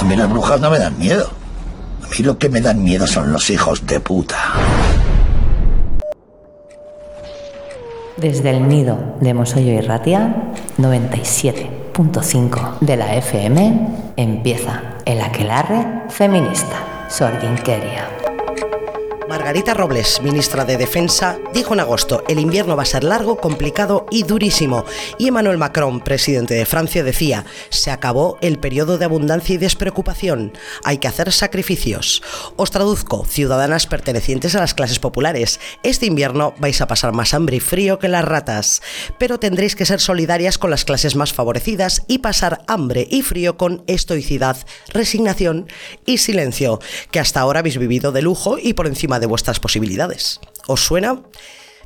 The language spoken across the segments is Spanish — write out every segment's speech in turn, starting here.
A mí las brujas no me dan miedo. A mí lo que me dan miedo son los hijos de puta. Desde el nido de Mosollo y Ratia, 97.5 de la FM, empieza el aquelarre feminista. Sorginkeria. Margarita Robles, ministra de Defensa, dijo en agosto, el invierno va a ser largo, complicado y durísimo. Y Emmanuel Macron, presidente de Francia, decía, se acabó el periodo de abundancia y despreocupación, hay que hacer sacrificios. Os traduzco, ciudadanas pertenecientes a las clases populares, este invierno vais a pasar más hambre y frío que las ratas, pero tendréis que ser solidarias con las clases más favorecidas y pasar hambre y frío con estoicidad, resignación y silencio, que hasta ahora habéis vivido de lujo y por encima de vuestras posibilidades. ¿Os suena?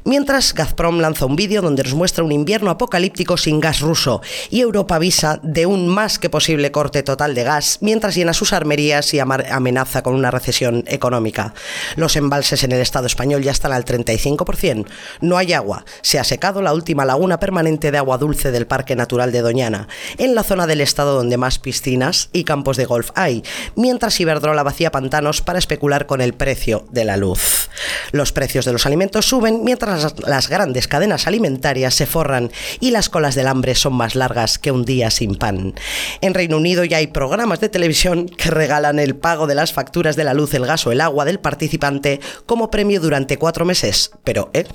Mientras, Gazprom lanza un vídeo donde nos muestra un invierno apocalíptico sin gas ruso y Europa avisa de un más que posible corte total de gas mientras llena sus armerías y amenaza con una recesión económica. Los embalses en el Estado español ya están al 35%. No hay agua. Se ha secado la última laguna permanente de agua dulce del Parque Natural de Doñana, en la zona del Estado donde más piscinas y campos de golf hay, mientras Iberdrola vacía pantanos para especular con el precio de la luz. Los precios de los alimentos suben mientras las, grandes cadenas alimentarias se forran y las colas del hambre son más largas que un día sin pan. En Reino Unido ya hay programas de televisión que regalan el pago de las facturas de la luz, el gas o el agua del participante como premio durante cuatro meses. Pero, ¿eh?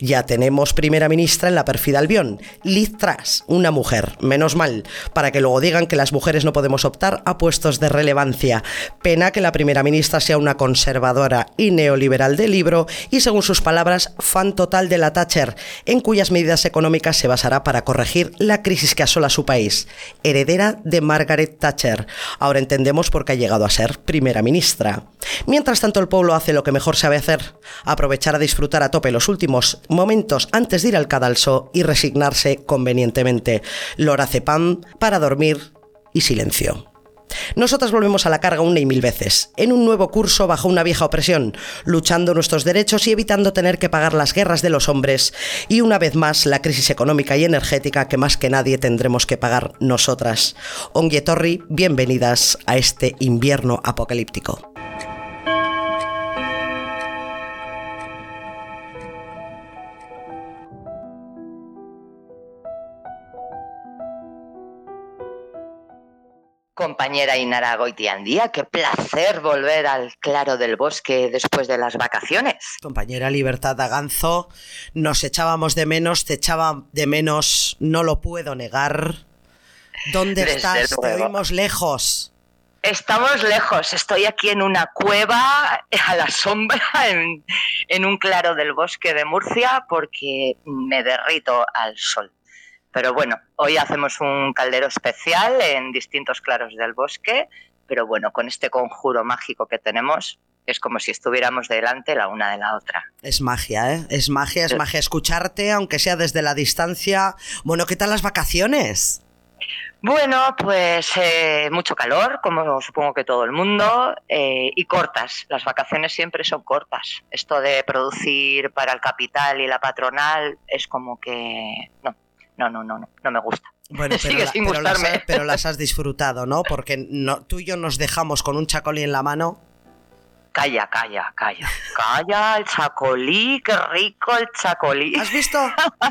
Ya tenemos primera ministra en la perfida Albión, Liz Truss, una mujer, menos mal, para que luego digan que las mujeres no podemos optar a puestos de relevancia. Pena que la primera ministra sea una conservadora y neoliberal de libro y, según sus palabras, fan total de la Thatcher, en cuyas medidas económicas se basará para corregir la crisis que asola su país, heredera de Margaret Thatcher. Ahora entendemos por qué ha llegado a ser primera ministra. Mientras tanto, el pueblo hace lo que mejor sabe hacer, aprovechar a disfrutar a tope los últimos momentos antes de ir al cadalso y resignarse convenientemente. pan para dormir y silencio. Nosotras volvemos a la carga una y mil veces, en un nuevo curso bajo una vieja opresión, luchando nuestros derechos y evitando tener que pagar las guerras de los hombres, y una vez más la crisis económica y energética que más que nadie tendremos que pagar nosotras. Onguietorri, bienvenidas a este invierno apocalíptico. Compañera Inara Goitiandía, qué placer volver al claro del bosque después de las vacaciones. Compañera Libertad Aganzo, nos echábamos de menos, te echaba de menos, no lo puedo negar. ¿Dónde estás? Te oímos lejos. Estamos lejos, estoy aquí en una cueva a la sombra, en, en un claro del bosque de Murcia, porque me derrito al sol. Pero bueno, hoy hacemos un caldero especial en distintos claros del bosque, pero bueno, con este conjuro mágico que tenemos, es como si estuviéramos delante la una de la otra. Es magia, ¿eh? Es magia, es magia escucharte, aunque sea desde la distancia. Bueno, ¿qué tal las vacaciones? Bueno, pues eh, mucho calor, como supongo que todo el mundo, eh, y cortas. Las vacaciones siempre son cortas. Esto de producir para el capital y la patronal es como que no, no, no, no, no, no me gusta. Bueno, pero, las, has disfrutado, ¿no? Porque no, tú y yo nos dejamos con un chacolí en la mano. Calla, calla, calla. Calla, el chacolí, qué rico el chacolí. ¿Has visto?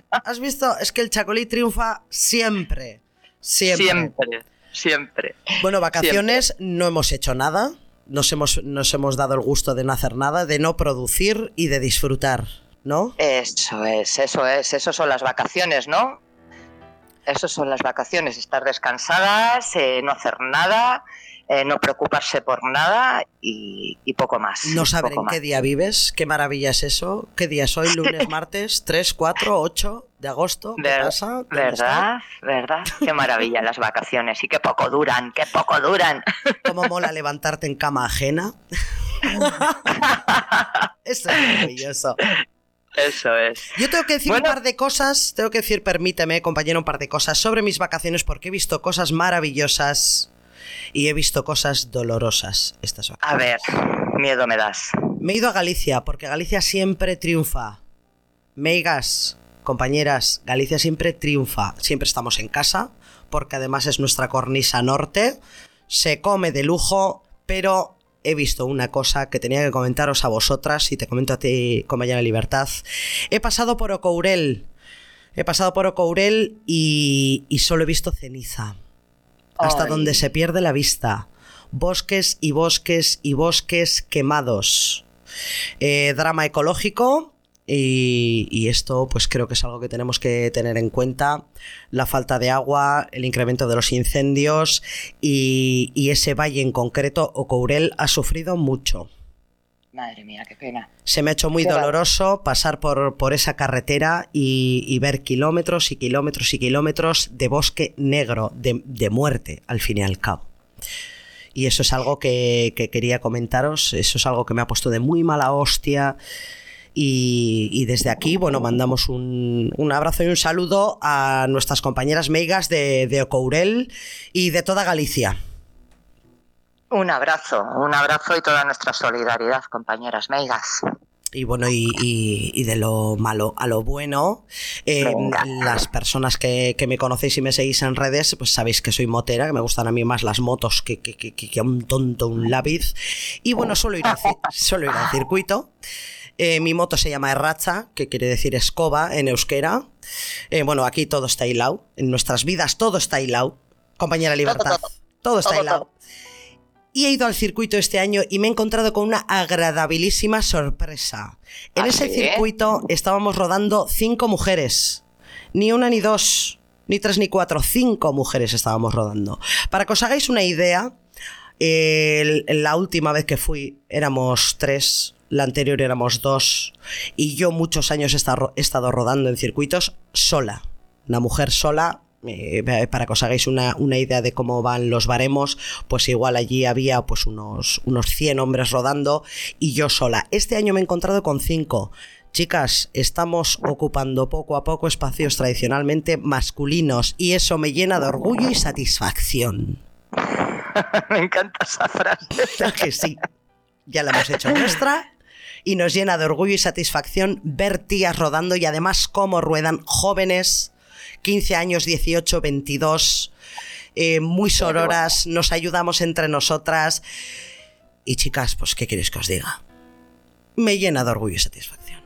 ¿Has visto? Es que el chacolí triunfa siempre. Siempre. Siempre, siempre. Bueno, vacaciones no hemos hecho nada. Nos hemos, nos hemos dado el gusto de no hacer nada, de no producir y de disfrutar, ¿no? Eso es, eso es, eso son las vacaciones, ¿no? Esas son las vacaciones, estar descansadas, eh, no hacer nada, eh, no preocuparse por nada y, poco más. No saber en qué día vives, qué maravilla es eso, qué día es hoy, lunes, martes, 3, 4, 8 de agosto, ¿qué pasa? ¿Verdad? ¿Verdad? Qué maravilla las vacaciones y qué poco duran, qué poco duran. ¿Cómo mola levantarte en cama ajena? Eso es maravilloso. Eso es. Yo tengo que decir un par de cosas, tengo que decir, permíteme, compañero, un par de cosas sobre mis vacaciones porque he visto cosas maravillosas y he visto cosas dolorosas estas vacaciones. A ver, miedo me das. Me he ido a Galicia porque Galicia siempre triunfa. Meigas, compañeras, Galicia siempre triunfa. Siempre estamos en casa porque además es nuestra cornisa norte se come de lujo, pero he visto una cosa que tenía que comentaros a vosotras y te comento a ti, compañera Libertad. He pasado por Ocourel. He pasado por Ocourel y, y solo he visto ceniza. Hasta Ay. donde se pierde la vista. Bosques y bosques y bosques quemados. Eh, drama ecológico. Y, y esto pues creo que es algo que tenemos que tener en cuenta. La falta de agua, el incremento de los incendios y, y ese valle en concreto, Ocourel, ha sufrido mucho. Madre mía, qué pena. Se me ha hecho muy doloroso pasar por, por esa carretera y, y ver kilómetros y kilómetros y kilómetros de bosque negro, de, de muerte, al fin y al cabo. Y eso es algo que, que quería comentaros, eso es algo que me ha puesto de muy mala hostia. Y, y desde aquí, bueno, mandamos un, un abrazo y un saludo a nuestras compañeras meigas de, de Ocourel y de toda Galicia. Un abrazo, un abrazo y toda nuestra solidaridad, compañeras meigas. Y bueno, y, y- y de lo malo a lo bueno, eh, las personas que, que me conocéis y me seguís en redes, pues sabéis que soy motera, que me gustan a mí más las motos que, que, que- que a un tonto un lápiz. Y bueno, suelo ir, ci- suelo ir al circuito. Eh, mi moto se llama Erracha, que quiere decir escoba en euskera. Eh, bueno, aquí todo está hilado. En nuestras vidas todo está hilado. Compañera Libertad, todo. está hilado. Y he ido al circuito este año y me he encontrado con una agradabilísima sorpresa. En ¿Ah, ese circuito estábamos rodando cinco mujeres. Ni una ni dos, ni tres ni cuatro, cinco mujeres estábamos rodando. Para que os hagáis una idea, el- la última vez que fui éramos tres, la anterior éramos dos, y yo muchos años he estado, rodando en circuitos sola. Una mujer sola, eh, para que os hagáis una, una idea de cómo van los baremos, pues igual allí había pues unos, unos 100 hombres rodando y yo sola. Este año me he encontrado con cinco. Chicas, estamos ocupando poco a poco espacios tradicionalmente masculinos y eso me llena de orgullo y satisfacción. Me encanta esa frase. ¿A que sí? Ya la hemos hecho nuestra y nos llena de orgullo y satisfacción ver tías rodando y además cómo ruedan jóvenes, 15 años, 18, 22, eh, muy sororas, nos ayudamos entre nosotras. Y chicas, pues, ¿qué queréis que os diga? Me llena de orgullo y satisfacción.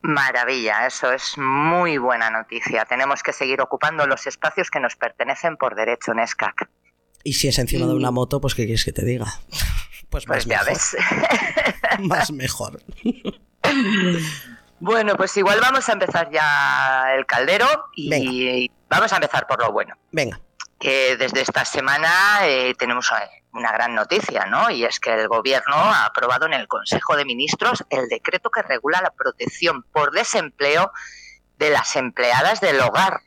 Maravilla, eso es muy buena noticia. Tenemos que seguir ocupando los espacios que nos pertenecen por derecho en SCAC. Y si es encima de una moto, pues, ¿qué quieres que te diga? Pues más Pues ya mejor. ves. Más mejor. Bueno, pues igual vamos a empezar ya el caldero y Venga. vamos a empezar por lo bueno. Venga. que desde esta semana eh, tenemos eh, una gran noticia, ¿no? Y es que el Gobierno ha aprobado en el Consejo de Ministros el decreto que regula la protección por desempleo de las empleadas del hogar.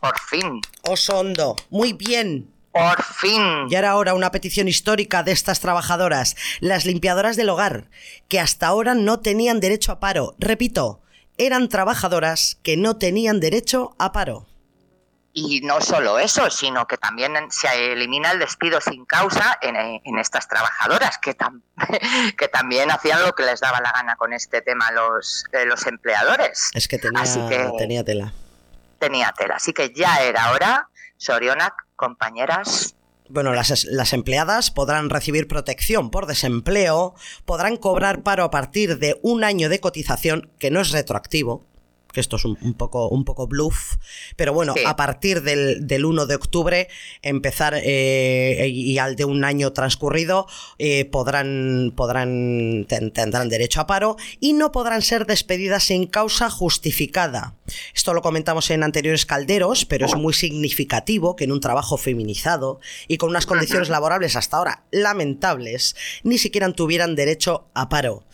Por fin, Osondo. Muy bien. Por fin. Y ahora ahora una petición histórica de estas trabajadoras, las limpiadoras del hogar, que hasta ahora no tenían derecho a paro. Repito, eran trabajadoras que no tenían derecho a paro. Y no solo eso, sino que también se elimina el despido sin causa en, en estas trabajadoras, que, tam- que también hacían lo que les daba la gana con este tema los, eh, los empleadores. Es que tenía, Así que- tenía tela. tenía tela. Así que ya era hora, Sorionak, compañeras. Bueno, las, las empleadas podrán recibir protección por desempleo, podrán cobrar paro a partir de un año de cotización, que no es retroactivo, que esto es un, un poco, un poco bluff, pero bueno, Sí. a partir del, del 1 de octubre empezar eh, y al de un año transcurrido eh, podrán, podrán ten- tendrán derecho a paro y no podrán ser despedidas sin causa justificada. Esto lo comentamos en anteriores calderos, pero es muy significativo que en un trabajo feminizado y con unas condiciones laborables hasta ahora lamentables, ni siquiera tuvieran derecho a paro.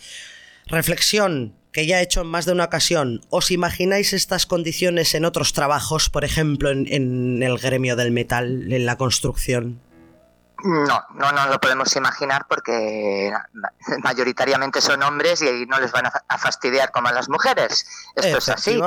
Reflexión que ya he hecho en más de una ocasión. ¿Os imagináis estas condiciones en otros trabajos, por ejemplo, en, en el gremio del metal, en la construcción? No, no nos lo podemos imaginar porque mayoritariamente son hombres y no les van a fa- a fastidiar como a las mujeres. Esto es así.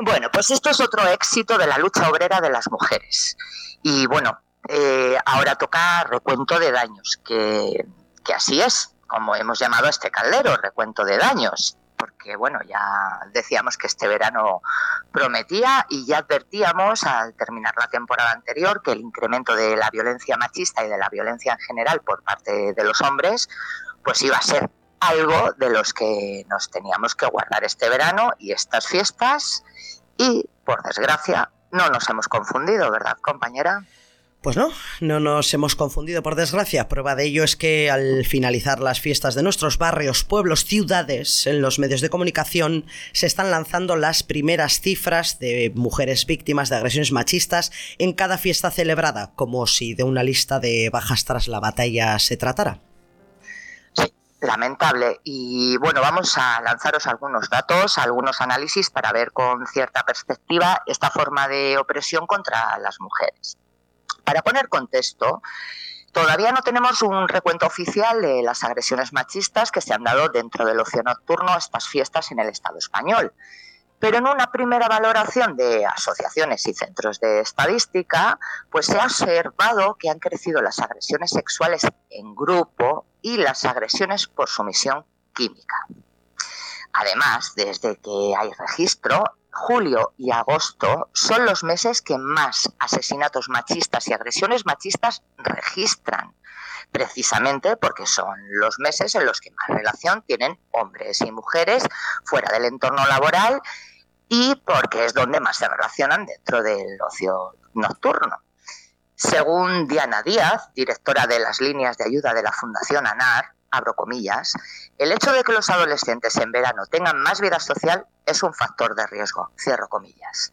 Bueno, pues esto es otro éxito de la lucha obrera de las mujeres. Y bueno, eh, ahora toca recuento de daños, que, que así es, como hemos llamado a este caldero, recuento de daños. porque bueno, ya decíamos que este verano prometía y ya advertíamos al terminar la temporada anterior que el incremento de la violencia machista y de la violencia en general por parte de los hombres, pues iba a ser algo de los que nos teníamos que guardar este verano y estas fiestas y, por desgracia, no nos hemos confundido, ¿verdad, compañera? Pues no, no nos hemos confundido por desgracia. Prueba de ello es que al finalizar las fiestas de nuestros barrios, pueblos, ciudades, en los medios de comunicación se están lanzando las primeras cifras de mujeres víctimas de agresiones machistas en cada fiesta celebrada, como si de una lista de bajas tras la batalla se tratara. Sí, lamentable. Y bueno, vamos a lanzaros algunos datos, algunos análisis para ver con cierta perspectiva esta forma de opresión contra las mujeres. Para poner contexto, todavía no tenemos un recuento oficial de las agresiones machistas que se han dado dentro del ocio nocturno a estas fiestas en el Estado español. Pero en una primera valoración de asociaciones y centros de estadística, pues se ha observado que han crecido las agresiones sexuales en grupo y las agresiones por sumisión química. Además, desde que hay registro, julio y agosto son los meses que más asesinatos machistas y agresiones machistas registran, precisamente porque son los meses en los que más relación tienen hombres y mujeres fuera del entorno laboral y porque es donde más se relacionan dentro del ocio nocturno. Según Diana Díaz, directora de las líneas de ayuda de la Fundación ANAR, abro comillas, el hecho de que los adolescentes en verano tengan más vida social es un factor de riesgo, cierro comillas.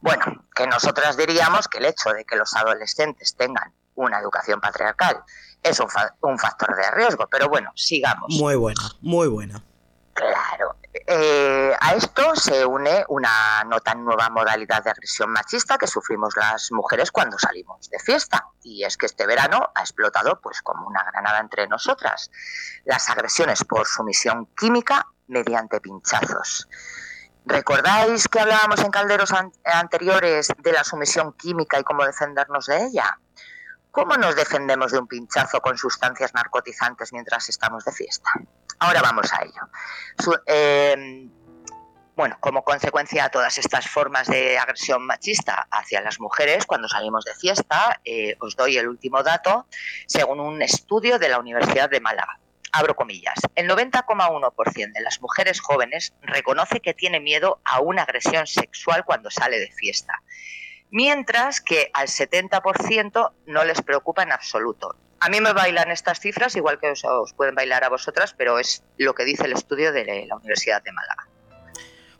Bueno, que nosotras diríamos que el hecho de que los adolescentes tengan una educación patriarcal es un, un factor de riesgo, pero bueno, sigamos. Muy buena, muy buena. Claro. Eh, a esto se une una no tan nueva modalidad de agresión machista que sufrimos las mujeres cuando salimos de fiesta. Y es que este verano ha explotado pues como una granada entre nosotras. Las agresiones por sumisión química mediante pinchazos. ¿Recordáis que hablábamos en calderos anteriores de la sumisión química y cómo defendernos de ella? ¿Cómo nos defendemos de un pinchazo con sustancias narcotizantes mientras estamos de fiesta? Ahora vamos a ello. Eh, bueno, como consecuencia de todas estas formas de agresión machista hacia las mujeres cuando salimos de fiesta, eh, os doy el último dato, según un estudio de la Universidad de Málaga. Abro comillas. El 90,1% de las mujeres jóvenes reconoce que tiene miedo a una agresión sexual cuando sale de fiesta mientras que al 70% no les preocupa en absoluto. A mí me bailan estas cifras, igual que os, os, pueden bailar a vosotras, pero es lo que dice el estudio de la Universidad de Málaga.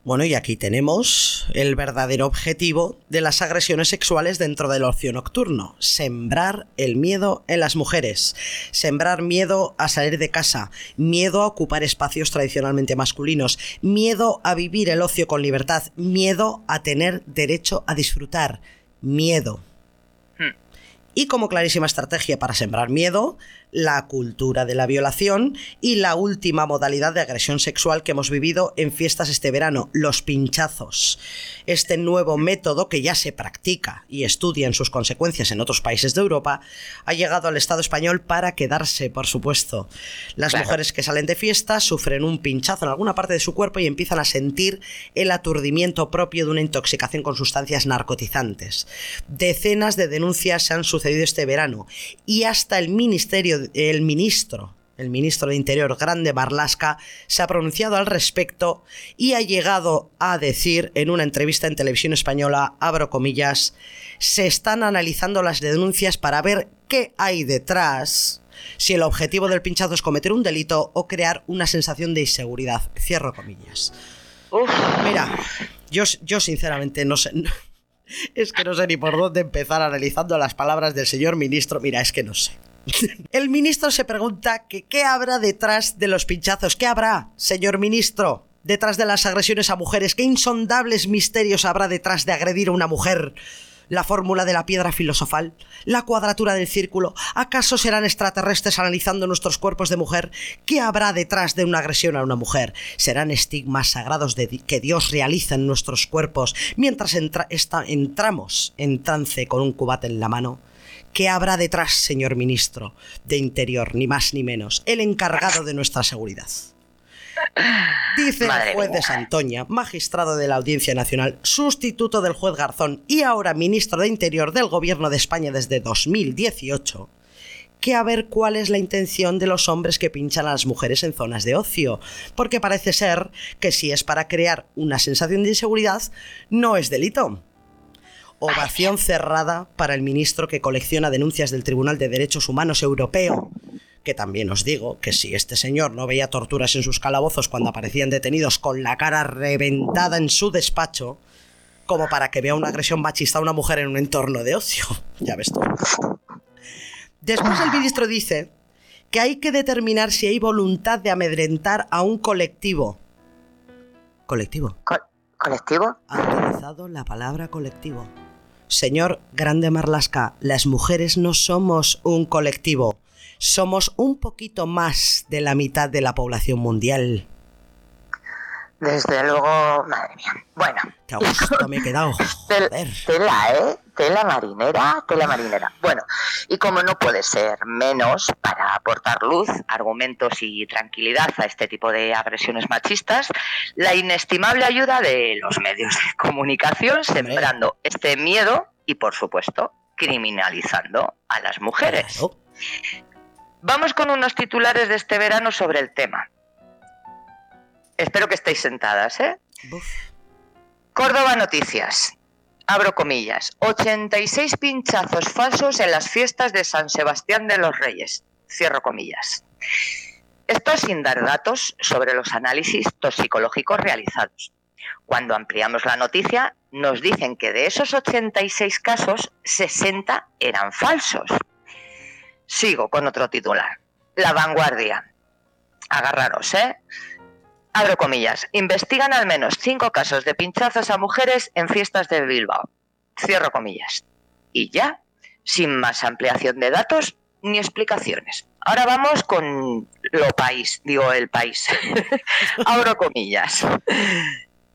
Bueno, y aquí tenemos el verdadero objetivo de las agresiones sexuales dentro del ocio nocturno, sembrar el miedo en las mujeres, sembrar miedo a salir de casa, miedo a ocupar espacios tradicionalmente masculinos, miedo a vivir el ocio con libertad, miedo a tener derecho a disfrutar, miedo. Y como clarísima estrategia para sembrar miedo, la cultura de la violación y la última modalidad de agresión sexual que hemos vivido en fiestas este verano, los pinchazos. Este nuevo método que ya se practica y estudia en sus consecuencias en otros países de Europa ha llegado al Estado español para quedarse, por supuesto. Las claro. mujeres que salen de fiesta sufren un pinchazo en alguna parte de su cuerpo y empiezan a sentir el aturdimiento propio de una intoxicación con sustancias narcotizantes. Decenas de denuncias se han sucedido este verano y hasta el Ministerio el ministro, el ministro de Interior Grande Marlasca, se ha pronunciado al respecto y ha llegado a decir en una entrevista en televisión española, abro comillas, se están analizando las denuncias para ver qué hay detrás, si el objetivo del pinchazo es cometer un delito o crear una sensación de inseguridad. Cierro comillas. Uf. Mira, yo, yo sinceramente no sé... Es que no sé ni por dónde empezar analizando las palabras del señor ministro. Mira, es que no sé. El ministro se pregunta que qué habrá detrás de los pinchazos. ¿Qué habrá, señor ministro? Detrás de las agresiones a mujeres. ¿Qué insondables misterios habrá detrás de agredir a una mujer? ¿La fórmula de la piedra filosofal? ¿La cuadratura del círculo? ¿Acaso serán extraterrestres analizando nuestros cuerpos de mujer? ¿Qué habrá detrás de una agresión a una mujer? ¿Serán estigmas sagrados de que Dios realiza en nuestros cuerpos mientras entramos en trance con un cubate en la mano? ¿Qué habrá detrás, señor ministro de Interior, ni más ni menos, el encargado de nuestra seguridad? Dice Madre el juez mía. de Santoña, magistrado de la Audiencia Nacional, sustituto del juez Garzón y ahora ministro de Interior del Gobierno de España desde 2018, que a ver cuál es la intención de los hombres que pinchan a las mujeres en zonas de ocio, porque parece ser que si es para crear una sensación de inseguridad, no es delito. Ovación cerrada para el ministro que colecciona denuncias del Tribunal de Derechos Humanos Europeo. Que también os digo que si este señor no veía torturas en sus calabozos cuando aparecían detenidos con la cara reventada en su despacho, como para que vea una agresión machista a una mujer en un entorno de ocio. Ya ves tú. Después el ministro dice que hay que determinar si hay voluntad de amedrentar a un colectivo. Colectivo. Co- ¿Colectivo? Ha utilizado la palabra colectivo. Señor Grande Marlasca, las mujeres no somos un colectivo. Somos un poquito más de la mitad de la población mundial. Desde luego, madre mía. Bueno, Que a gusto me he quedado. Joder. tela, ¿eh? Tela marinera, tela marinera. Bueno, y como no puede ser menos, para aportar luz, argumentos y tranquilidad a este tipo de agresiones machistas, la inestimable ayuda de los medios de comunicación, sembrando este miedo y, por supuesto, criminalizando a las mujeres. Vamos con unos titulares de este verano sobre el tema. Espero que estéis sentadas, ¿eh? Córdoba Noticias. Abro comillas. 86 pinchazos falsos en las fiestas de San Sebastián de los Reyes. Cierro comillas. Esto sin dar datos sobre los análisis toxicológicos realizados. Cuando ampliamos la noticia, nos dicen que de esos 86 casos, 60 eran falsos. Sigo con otro titular. La vanguardia. Agarraros, ¿eh? Abro comillas. Investigan al menos cinco casos de pinchazos a mujeres en fiestas de Bilbao. Cierro comillas. Y ya, sin más ampliación de datos ni explicaciones. Ahora vamos con lo país, digo el país. Abro comillas.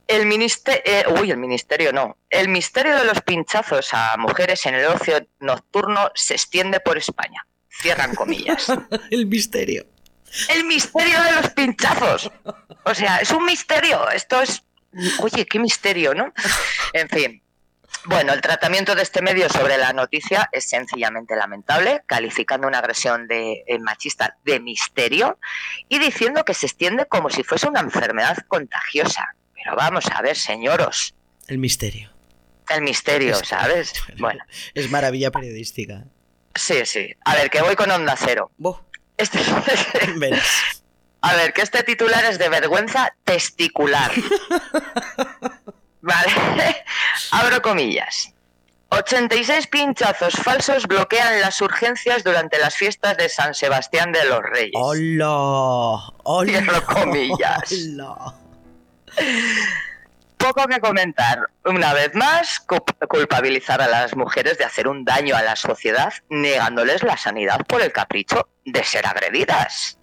El ministerio, uy, el ministerio no. El misterio de los pinchazos a mujeres en el ocio nocturno se extiende por España. Cierran comillas. El misterio. El misterio de los pinchazos. O sea, es un misterio. Esto es. Oye, qué misterio, ¿no? En fin. Bueno, el tratamiento de este medio sobre la noticia es sencillamente lamentable, calificando una agresión de, eh, machista de misterio y diciendo que se extiende como si fuese una enfermedad contagiosa. Pero vamos a ver, señoros, El misterio. el misterio, ¿sabes? Bueno, Es maravilla periodística. sí, sí. A ver, que voy con onda cero. Buf. Este. A ver, que este titular es de vergüenza testicular. Vale. Abro comillas. 86 pinchazos falsos bloquean las urgencias durante las fiestas de San Sebastián de los Reyes. ¡Hola! ¡Hola! Cierro comillas. ¡Hola! Poco que comentar. Una vez más, culp- culpabilizar a las mujeres de hacer un daño a la sociedad, negándoles la sanidad por el capricho de ser agredidas.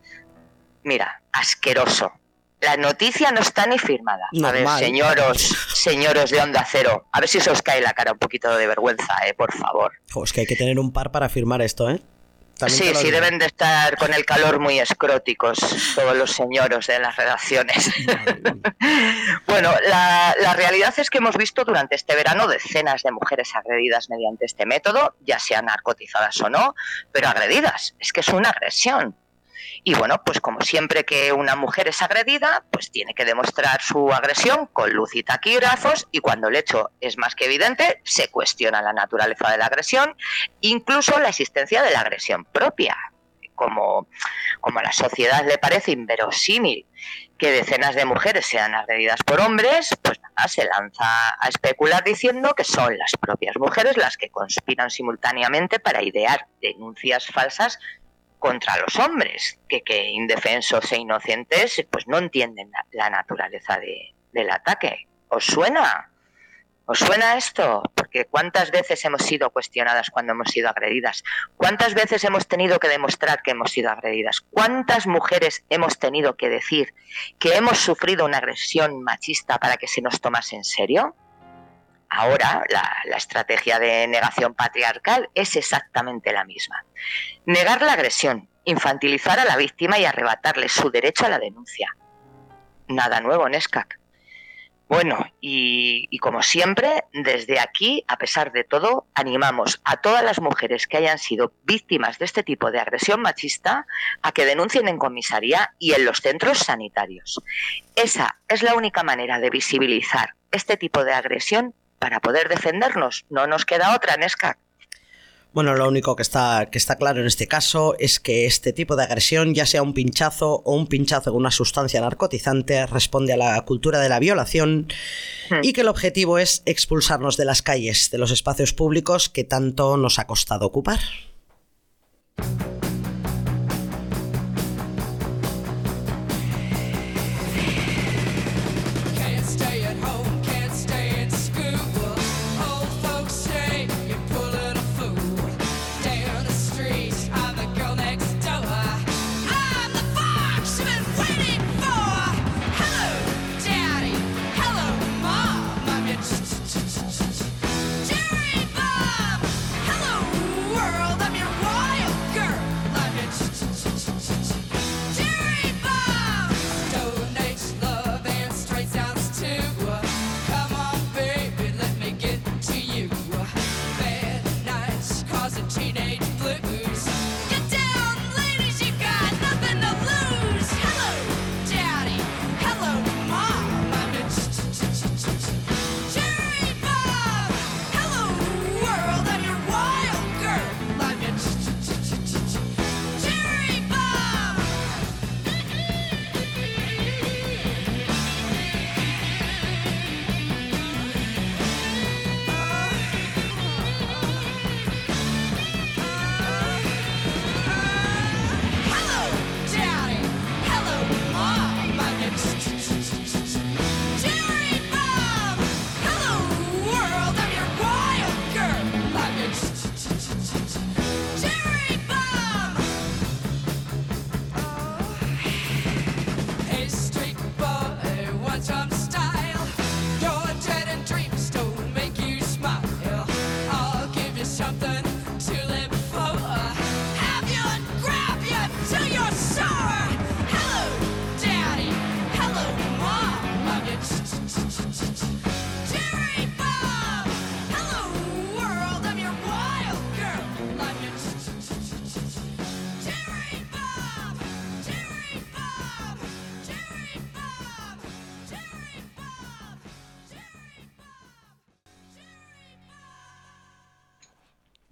Mira, asqueroso. La noticia no está ni firmada. A ver, señoros, señoros de Onda Cero, a ver si se os cae la cara un poquito de vergüenza, eh, por favor. Es que hay que tener un par para firmar esto, ¿eh? Sí, sí, digo. deben de estar con el calor muy escróticos todos los señoros de las redacciones. Bueno, la, la realidad es que hemos visto durante este verano decenas de mujeres agredidas mediante este método, ya sean narcotizadas o no, pero agredidas. Es que es una agresión. Y bueno, pues como siempre que una mujer es agredida, pues tiene que demostrar su agresión con luz y taquígrafos y cuando el hecho es más que evidente, se cuestiona la naturaleza de la agresión, incluso la existencia de la agresión propia. Como, como a la sociedad le parece inverosímil que decenas de mujeres sean agredidas por hombres, pues nada, se lanza a especular diciendo que son las propias mujeres las que conspiran simultáneamente para idear denuncias falsas contra los hombres, que, indefensos e inocentes pues no entienden la, la naturaleza de- del ataque. ¿Os suena? ¿Os suena esto? Porque cuántas veces hemos sido cuestionadas cuando hemos sido agredidas, cuántas veces hemos tenido que demostrar que hemos sido agredidas, cuántas mujeres hemos tenido que decir que hemos sufrido una agresión machista para que se nos tomase en serio. Ahora la, estrategia de negación patriarcal es exactamente la misma. Negar la agresión, infantilizar a la víctima y arrebatarle su derecho a la denuncia. nada nuevo, Nescac. Bueno, y, como siempre, desde aquí, a pesar de todo, animamos a todas las mujeres que hayan sido víctimas de este tipo de agresión machista a que denuncien en comisaría y en los centros sanitarios. Esa es la única manera de visibilizar este tipo de agresión para poder defendernos. No nos queda otra, Nesca. Bueno, lo único que está, que está claro en este caso es que este tipo de agresión, ya sea un pinchazo o un pinchazo con una sustancia narcotizante, responde a la cultura de la violación hmm. y que el objetivo es expulsarnos de las calles, de los espacios públicos que tanto nos ha costado ocupar.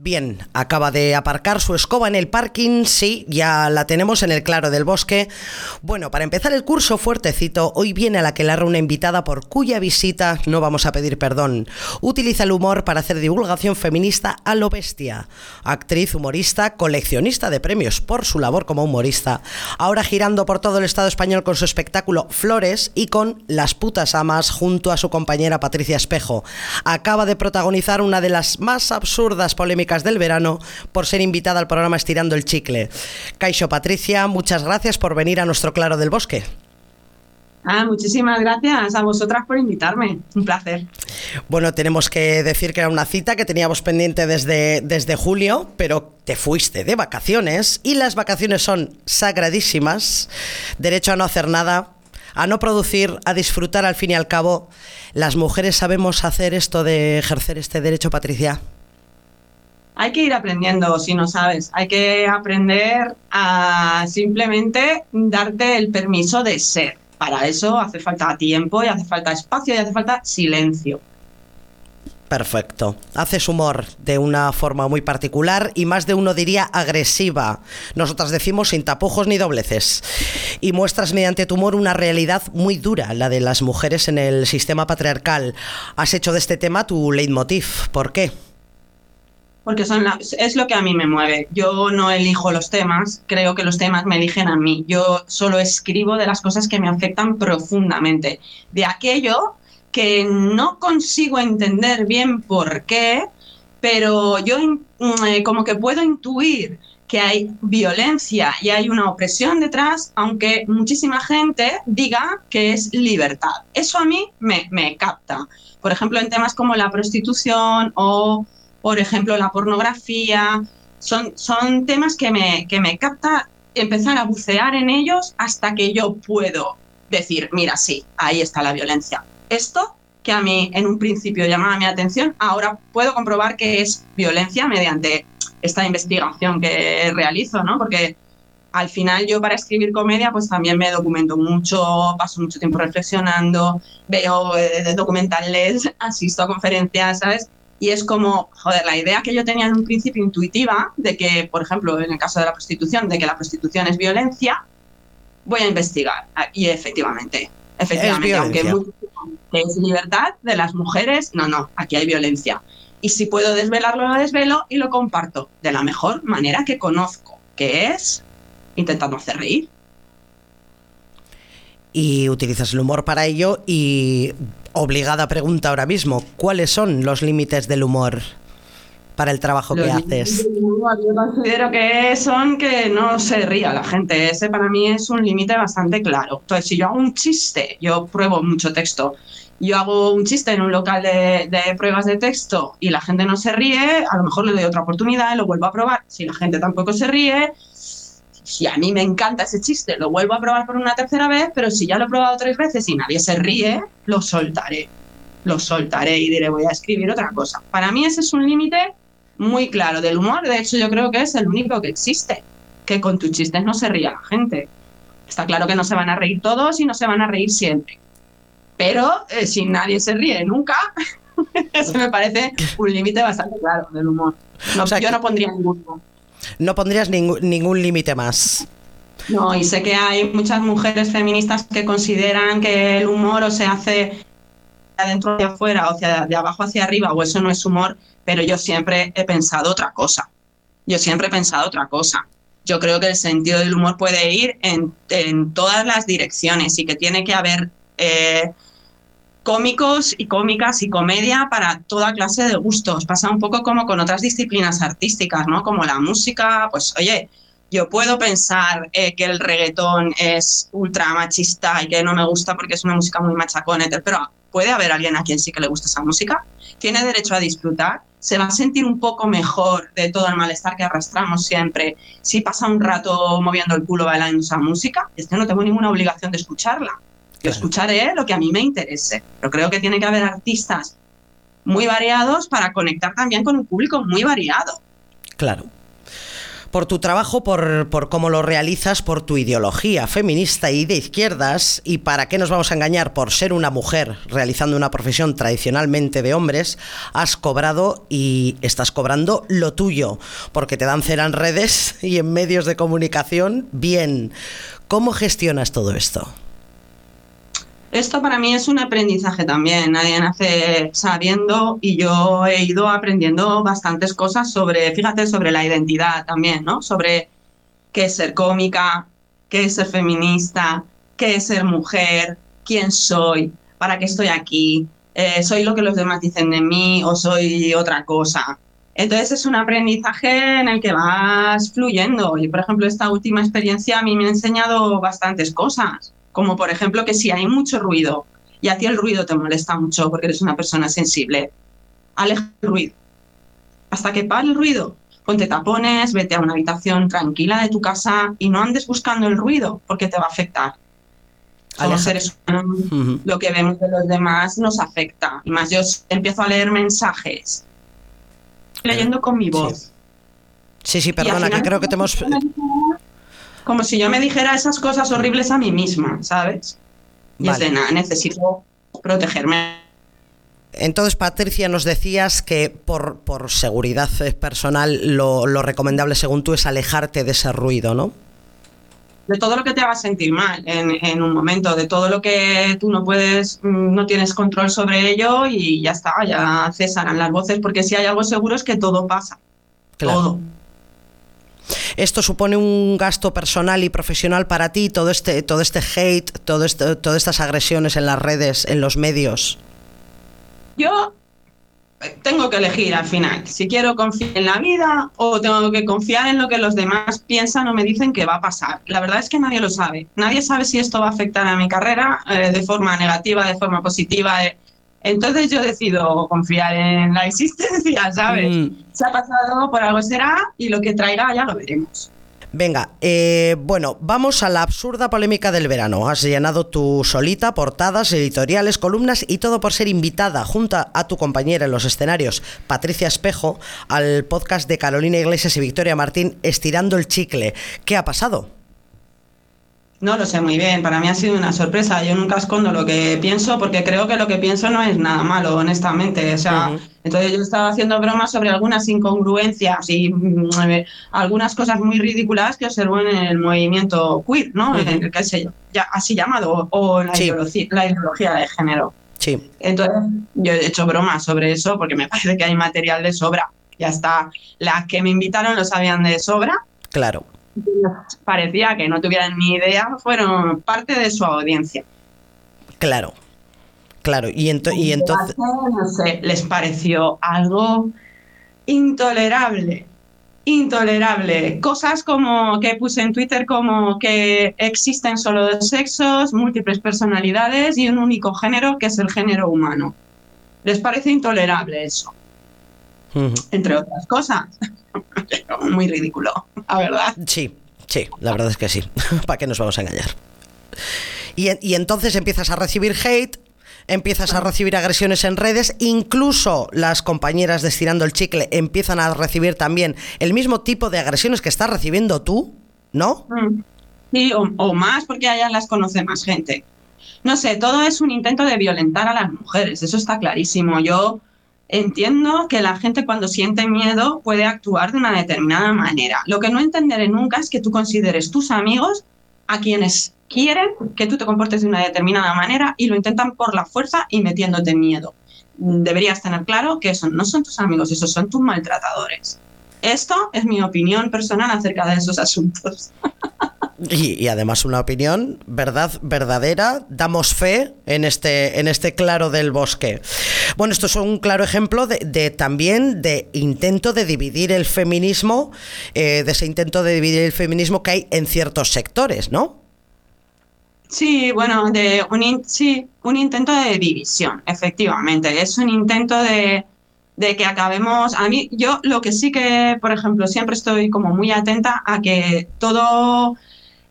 Bien, acaba de aparcar su escoba en el parking, sí, ya la tenemos en el claro del bosque. Bueno, para empezar el curso fuertecito, hoy viene a la que la una invitada por cuya visita no vamos a pedir perdón. Utiliza el humor para hacer divulgación feminista a lo bestia. Actriz, humorista, coleccionista de premios por su labor como humorista, ahora girando por todo el Estado español con su espectáculo Flores y con Las putas amas junto a su compañera Patricia Espejo. Acaba de protagonizar una de las más absurdas polémicas del verano por ser invitada al programa Estirando el Chicle. Caixo Patricia, muchas gracias por venir a nuestro Claro del Bosque. Ah, muchísimas gracias a vosotras por invitarme. Un placer. Bueno, tenemos que decir que era una cita que teníamos pendiente desde, desde julio, pero te fuiste de vacaciones y las vacaciones son sagradísimas. Derecho a no hacer nada, a no producir, a disfrutar al fin y al cabo. Las mujeres sabemos hacer esto de ejercer este derecho, Patricia hay que ir aprendiendo si no sabes. Hay que aprender a simplemente darte el permiso de ser. Para eso hace falta tiempo y hace falta espacio y hace falta silencio. Perfecto. Haces humor de una forma muy particular y más de uno diría agresiva. Nosotras decimos sin tapujos ni dobleces. Y muestras mediante tu humor una realidad muy dura, la de las mujeres en el sistema patriarcal. Has hecho de este tema tu leitmotiv. ¿Por qué? Porque son es lo que a mí me mueve. Yo no elijo los temas, creo que los temas me eligen a mí. Yo solo escribo de las cosas que me afectan profundamente, de aquello que no consigo entender bien por qué, pero yo mm, eh, como que puedo intuir que hay violencia y hay una opresión detrás, aunque muchísima gente diga que es libertad. Eso a mí me, me capta. Por ejemplo, en temas como la prostitución o por ejemplo, la pornografía, son, son temas que me, que me capta empezar a bucear en ellos hasta que yo puedo decir, mira, sí, ahí está la violencia. Esto que a mí en un principio llamaba mi atención, ahora puedo comprobar que es violencia mediante esta investigación que realizo, ¿no? Porque al final yo para escribir comedia pues también me documento mucho, paso mucho tiempo reflexionando, veo eh, documentales, asisto a conferencias, ¿sabes? Y es como, joder, la idea que yo tenía en un principio intuitiva de que, por ejemplo, en el caso de la prostitución, de que la prostitución es violencia, voy a investigar. Y efectivamente, efectivamente, aunque es libertad de las mujeres, no, no, aquí hay violencia. Y si puedo desvelarlo, lo desvelo y lo comparto de la mejor manera que conozco, que es intentando hacer reír. Y utilizas el humor para ello y obligada pregunta ahora mismo, ¿cuáles son los límites del humor? para el trabajo que haces? Yo considero que son que no se ría la gente. Ese para mí es un límite bastante claro. Entonces, si yo hago un chiste, yo pruebo mucho texto, yo hago un chiste en un local de, de, pruebas de texto y la gente no se ríe, a lo mejor le doy otra oportunidad y lo vuelvo a probar. Si la gente tampoco se ríe, si a mí me encanta ese chiste, lo vuelvo a probar por una tercera vez, pero si ya lo he probado tres veces y nadie se ríe, lo soltaré. Lo soltaré y diré, voy a escribir otra cosa. Para mí ese es un límite muy claro del humor. De hecho, yo creo que es el único que existe. Que con tus chistes no se ría la gente. Está claro que no se van a reír todos y no se van a reír siempre. Pero eh, si nadie se ríe nunca, eso me parece un límite bastante claro del humor. yo no pondría ninguno. No pondrías ningún límite más. No, y sé que hay muchas mujeres feministas que consideran que el humor o se hace de adentro hacia afuera o de abajo hacia arriba, o eso no es humor, pero yo siempre he pensado otra cosa. Yo siempre he pensado otra cosa. Yo creo que el sentido del humor puede ir en, en todas las direcciones y que tiene que haber eh, cómicos y cómicas y comedia para toda clase de gustos. Pasa un poco como con otras disciplinas artísticas, ¿no? Como la música, pues oye, yo puedo pensar eh, que el reggaetón es ultra machista y que no me gusta porque es una música muy machacona, pero puede haber alguien a quien sí que le gusta esa música, tiene derecho a disfrutar se va a sentir un poco mejor de todo el malestar que arrastramos siempre si pasa un rato moviendo el culo bailando esa música. Es que no tengo ninguna obligación de escucharla. Yo escucharé lo que a mí me interese, pero creo que tiene que haber artistas muy variados para conectar también con un público muy variado. Claro por tu trabajo, por, por, cómo lo realizas, por tu ideología feminista y de izquierdas, y para qué nos vamos a engañar, por ser una mujer realizando una profesión tradicionalmente de hombres, has cobrado y estás cobrando lo tuyo, porque te dan cera en redes y en medios de comunicación. Bien, ¿cómo gestionas todo esto? Esto para mí es un aprendizaje también. Nadie nace sabiendo y yo he ido aprendiendo bastantes cosas sobre, fíjate, sobre la identidad también, ¿no? Sobre qué es ser cómica, qué es ser feminista, qué es ser mujer, quién soy, para qué estoy aquí, eh, soy lo que los demás dicen de mí o soy otra cosa. Entonces es un aprendizaje en el que vas fluyendo y por ejemplo esta última experiencia a mí me ha enseñado bastantes cosas como por ejemplo que si hay mucho ruido y a ti el ruido te molesta mucho porque eres una persona sensible, aleja el ruido. Hasta que pare el ruido, ponte tapones, vete a una habitación tranquila de tu casa y no andes buscando el ruido porque te va a afectar. A los seres humanos, lo que vemos de los demás nos afecta. Y más yo empiezo a leer mensajes leyendo con mi voz. Sí, sí, perdona, que creo que te hemos como si yo me dijera esas cosas horribles a mí misma, ¿sabes? Y es de nada, necesito protegerme. Entonces, Patricia, nos decías que por, por seguridad personal lo, recomendable, según tú, es alejarte de ese ruido, ¿no? De todo lo que te haga sentir mal en, en, un momento, de todo lo que tú no puedes, mm, no tienes control sobre ello y ya está, ya cesarán las voces, porque si hay algo seguro es que todo pasa. Todo. ¿Esto supone un gasto personal y profesional para ti, todo este, todo este hate, todo todas estas agresiones en las redes, en los medios? Yo tengo que elegir al final si quiero confiar en la vida o tengo que confiar en lo que los demás piensan o me dicen que va a pasar. La verdad es que nadie lo sabe. Nadie sabe si esto va a afectar a mi carrera eh, de forma negativa, de forma positiva. Eh, entonces yo decido confiar en la existencia, ¿sabes? Mm. Se ha pasado, por algo será y lo que traiga ya lo veremos. Venga, eh, bueno, vamos a la absurda polémica del verano. Has llenado tu solita portadas, editoriales, columnas y todo por ser invitada junto a tu compañera en los escenarios, Patricia Espejo, al podcast de Carolina Iglesias y Victoria Martín, Estirando el Chicle. ¿Qué ha pasado? No lo sé muy bien, para mí ha sido una sorpresa. Yo nunca escondo lo que pienso porque creo que lo que pienso no es nada malo, honestamente. O sea, entonces yo estaba haciendo bromas sobre algunas incongruencias y mm, algunas cosas muy ridículas que observo en el movimiento queer, ¿no? En el que se, ya, así llamado, o la, ideología, la ideología de género. Sí. Entonces yo he hecho bromas sobre eso porque me parece que hay material de sobra. Ya está. Las que me invitaron lo sabían de sobra. Claro parecía que no tuvieran ni idea, fueron parte de su audiencia. Claro, claro. Y, y entonces... No sé, les pareció algo intolerable, intolerable. Cosas como que puse en Twitter como que existen solo dos sexos, múltiples personalidades y un único género que es el género humano. Les parece intolerable eso. Entre otras cosas. Muy ridículo, la verdad. Sí, sí, la verdad es que sí. ¿Para qué nos vamos a engañar? Y, entonces empiezas a recibir hate, empiezas a recibir agresiones en redes, incluso las compañeras de Estirando el Chicle empiezan a recibir también el mismo tipo de agresiones que estás recibiendo tú, ¿no? Mm. Sí, o, o, más porque allá las conoce más gente. No sé, todo es un intento de violentar a las mujeres, eso está clarísimo. Yo Entiendo que la gente cuando siente miedo puede actuar de una determinada manera. Lo que no entenderé nunca es que tú consideres tus amigos a quienes quieren que tú te comportes de una determinada manera y lo intentan por la fuerza y metiéndote miedo. Deberías tener claro que esos no son tus amigos, esos son tus maltratadores. Esto es mi opinión personal acerca de esos asuntos. Y, además una opinión, verdad, verdadera, damos fe en este, en este claro del bosque. Bueno, esto es un claro ejemplo de, también de intento de dividir el feminismo, eh, de ese intento de dividir el feminismo que hay en ciertos sectores, ¿no? Sí, bueno, de un, sí, un intento de división, efectivamente. Es un intento de, de que acabemos. A mí, yo lo que sí que, por ejemplo, siempre estoy como muy atenta a que todo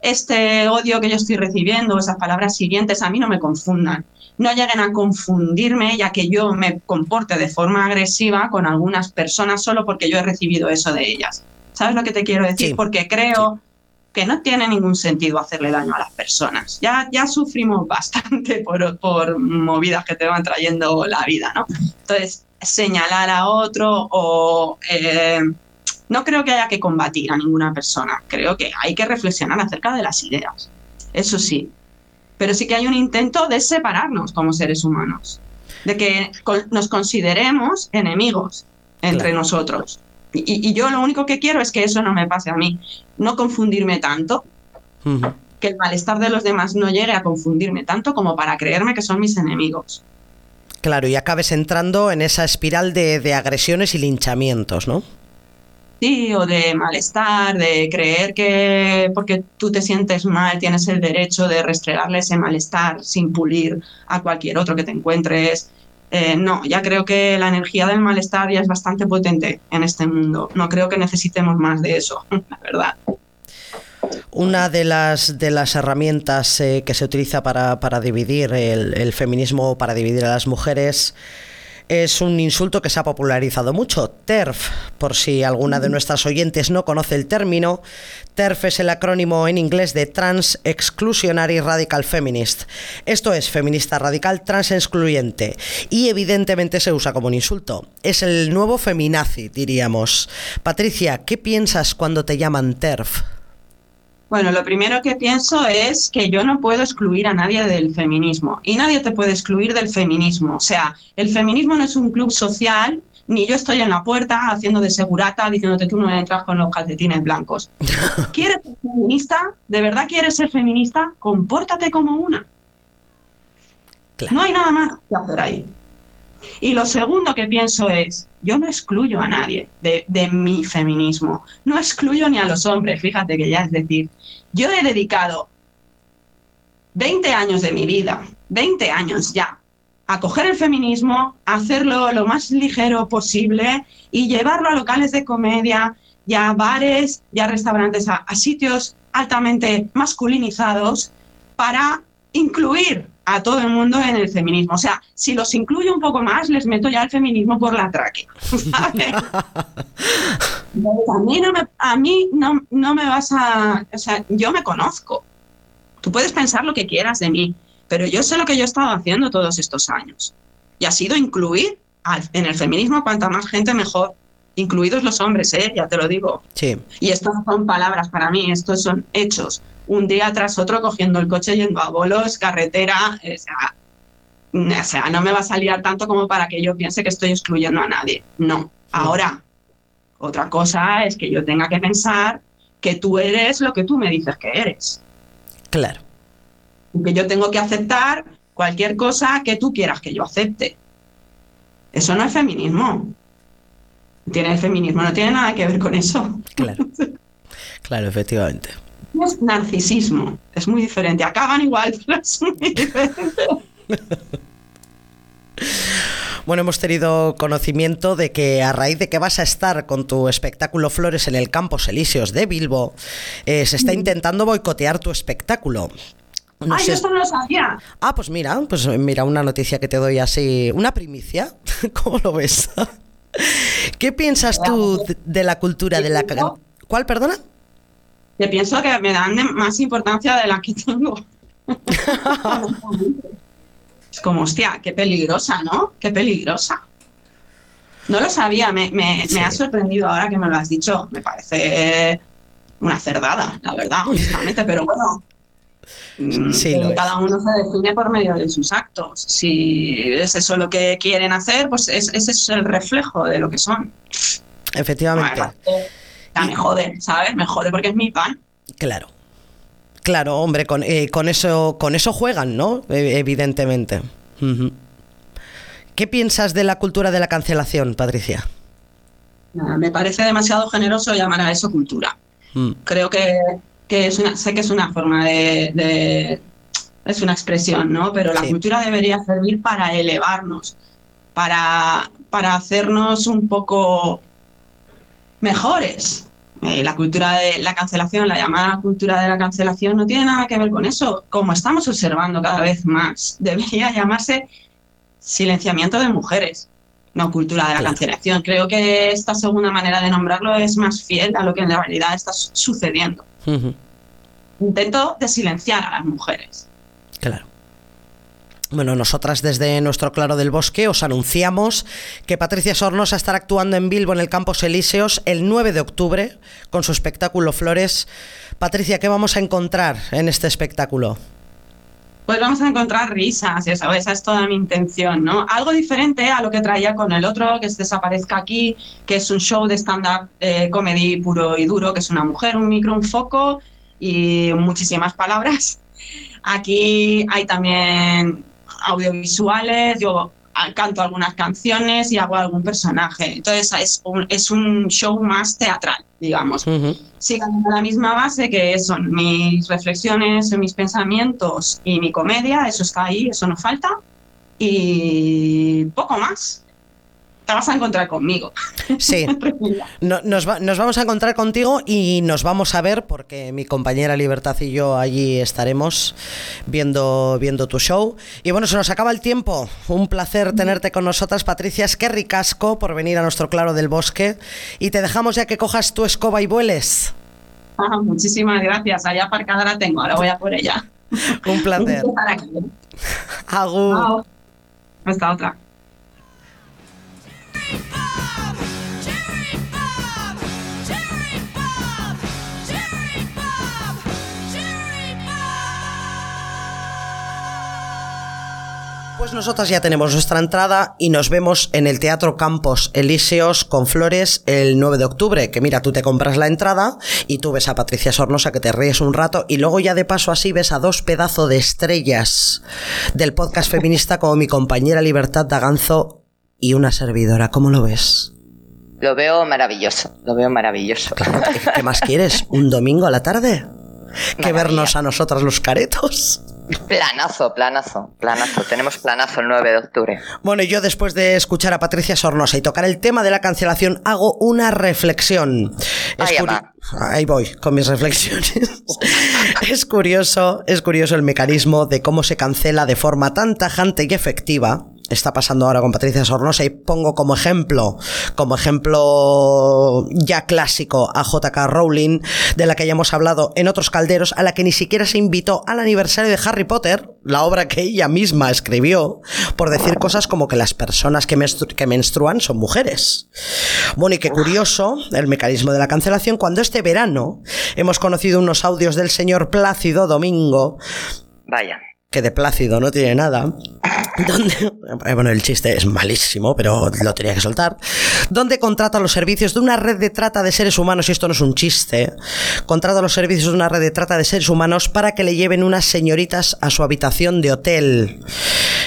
este odio que yo estoy recibiendo, esas palabras siguientes, a mí no me confundan. No lleguen a confundirme ya que yo me comporte de forma agresiva con algunas personas solo porque yo he recibido eso de ellas. ¿Sabes lo que te quiero decir? Porque creo que no tiene ningún sentido hacerle daño a las personas. Ya, ya sufrimos bastante por, por movidas que te van trayendo la vida, ¿no? Entonces, señalar a otro o eh, no creo que haya que combatir a ninguna persona, creo que hay que reflexionar acerca de las ideas, eso sí, pero sí que hay un intento de separarnos como seres humanos, de que nos consideremos enemigos entre nosotros. Y, yo lo único que quiero es que eso no me pase a mí, no confundirme tanto, que el malestar de los demás no llegue a confundirme tanto como para creerme que son mis enemigos. Claro, y acabes entrando en esa espiral de, de agresiones y linchamientos, ¿no? o de malestar, de creer que porque tú te sientes mal tienes el derecho de restregarle ese malestar sin pulir a cualquier otro que te encuentres. Eh, no, ya creo que la energía del malestar ya es bastante potente en este mundo. No creo que necesitemos más de eso, la verdad. Una de las, de las herramientas eh, que se utiliza para, dividir el, el feminismo, para dividir a las mujeres, es un insulto que se ha popularizado mucho, TERF, por si alguna de nuestras oyentes no conoce el término. TERF es el acrónimo en inglés de Trans Exclusionary Radical Feminist. Esto es feminista radical trans excluyente y evidentemente se usa como un insulto. Es el nuevo feminazi, diríamos. Patricia, ¿qué piensas cuando te llaman TERF? Bueno, lo primero que pienso es que yo no puedo excluir a nadie del feminismo y nadie te puede excluir del feminismo. O sea, el feminismo no es un club social, ni yo estoy en la puerta haciendo de segurata diciéndote tú no entras con los calcetines blancos. ¿Quieres ser feminista? ¿De verdad quieres ser feminista? Compórtate como una. No hay nada más que hacer ahí. Y lo segundo que pienso es, yo no excluyo a nadie de, mi feminismo, no excluyo ni a los hombres, fíjate que ya es decir, yo he dedicado 20 años de mi vida, 20 años ya, a coger el feminismo, a hacerlo lo más ligero posible y llevarlo a locales de comedia, ya bares, ya restaurantes, a, a sitios altamente masculinizados para incluir a todo el mundo en el feminismo. O sea, si los incluyo un poco más, les meto ya el feminismo por la tráquea. ¿sabes? a mí, no me, a mí no, no me vas a... O sea, yo me conozco. Tú puedes pensar lo que quieras de mí, pero yo sé lo que yo he estado haciendo todos estos años. Y ha sido incluir al- en el feminismo cuanta más gente mejor. Incluidos los hombres, ¿eh? ya te lo digo. Sí, Y estas son palabras para mí, estos son hechos. Un día tras otro cogiendo el coche yendo a bolos, carretera, o sea, o sea, no me va a salir tanto como para que yo piense que estoy excluyendo a nadie. No. Ahora, otra cosa es que yo tenga que pensar que tú eres lo que tú me dices que eres. claro. Que yo tengo que aceptar cualquier cosa que tú quieras que yo acepte. Eso no es feminismo. Tiene el feminismo, no tiene nada que ver con eso. Claro. Claro, efectivamente. Es narcisismo. Es muy diferente. Acaban igual, pero es muy diferente. Bueno, hemos tenido conocimiento de que a raíz de que vas a estar con tu espectáculo Flores en el Campos Elíseos de Bilbo, eh, se está intentando boicotear tu espectáculo. No Ay, sé- yo esto no lo sabía. Ah, pues mira, pues mira, una noticia que te doy así, una primicia. ¿Cómo lo ves? ¿Qué piensas tú de- la cultura de la... ¿Cuál, perdona? Que pienso que me dan de- más importancia de la que tengo. es como, hostia, qué peligrosa, ¿no? Qué peligrosa. No lo sabía, me, me- Sí. me ha sorprendido ahora que me lo has dicho. Me parece una cerdada, la verdad, honestamente, pero bueno. mm, Sí, cada uno se define por medio de sus actos. Si es eso lo que quieren hacer, pues es- ese es el reflejo de lo que son. Efectivamente. Bueno, ya me jode, ¿sabes? Me jode porque es mi pan. Claro. Claro, hombre, con, eh, con eso, con eso juegan, ¿no? E- evidentemente. ¿Qué piensas de la cultura de la cancelación, Patricia? Nada, Me parece demasiado generoso llamar a eso cultura. Mm, Creo que, que es una, sé que es una forma de, de- es una expresión, ¿no? Pero la Sí. cultura debería servir para elevarnos, para, para hacernos un poco mejores. Eh, la cultura de la cancelación, la llamada cultura de la cancelación, no tiene nada que ver con eso. Como estamos observando cada vez más, debería llamarse silenciamiento de mujeres, no cultura de la cancelación. Creo que esta segunda manera de nombrarlo es más fiel a lo que en realidad está su- sucediendo. Intento de silenciar a las mujeres. Claro. Bueno, nosotras desde nuestro Claro del Bosque os anunciamos que Patricia Sornosa estará actuando en Bilbo en el Campos Elíseos el 9 de octubre con su espectáculo Flores. Patricia, ¿qué vamos a encontrar en este espectáculo? Pues vamos a encontrar risas, eso, esa es toda mi intención, ¿no? Algo diferente a lo que traía con el otro, que es Desaparezca aquí, que es un show de stand-up eh, comedy puro y duro, que es una mujer, un micro, un foco y muchísimas palabras. Aquí hay también audiovisuales, yo ah, canto algunas canciones y hago algún personaje. Entonces es un, es un show más teatral, digamos Ujú, sigan la misma base que son mis reflexiones, mis pensamientos y mi comedia, eso está ahí, eso no falta. Y poco más. Te vas a encontrar conmigo. Sí, No- nos, va- nos vamos a encontrar contigo y nos vamos a ver porque mi compañera Libertad y yo allí estaremos viendo, viendo tu show. Y bueno, se nos acaba el tiempo. Un placer tenerte con nosotras, Patricia. Es que ricasco por venir a nuestro Claro del Bosque. Y te dejamos ya que cojas tu escoba y vueles. Ah, muchísimas gracias. Allá aparcada la tengo, ahora voy a por ella. Un placer. Agur. Hasta otra. Pues nosotras ya tenemos nuestra entrada y nos vemos en el Teatro Campos Elíseos con Flores el 9 de octubre. Que mira, tú te compras la entrada y tú ves a Patricia Sornosa que te ríes un rato y luego ya de paso así ves a dos pedazos de estrellas del podcast feminista como mi compañera Libertad Daganzo y una servidora. ¿Cómo lo ves? Lo veo maravilloso, lo veo maravilloso. ¿Qué más quieres? ¿Un domingo a la tarde? Que vernos a nosotras los caretos. Planazo, planazo, planazo. Tenemos planazo el 9 de octubre. Bueno, y yo después de escuchar a Patricia Sornosa y tocar el tema de la cancelación, hago una reflexión. Ahí voy, con mis reflexiones. es curioso, es curioso el mecanismo de cómo se cancela de forma tan tajante y efectiva. Está pasando ahora con Patricia Sornosa y pongo como ejemplo, como ejemplo ya clásico a JK Rowling, de la que ya hemos hablado en otros calderos, a la que ni siquiera se invitó al aniversario de Harry Potter, la obra que ella misma escribió, por decir cosas como que las personas que, que menstruan son mujeres. Bueno, y qué curioso el mecanismo de la cancelación cuando este verano hemos conocido unos audios del señor Plácido Domingo, Vaya. Que de Plácido no tiene nada, donde, eh, bueno, el chiste es malísimo, pero lo tenía que soltar, donde contrata los servicios de una red de trata de seres humanos, y esto no es un chiste, contrata los servicios de una red de trata de seres humanos para que le lleven unas señoritas a su habitación de hotel.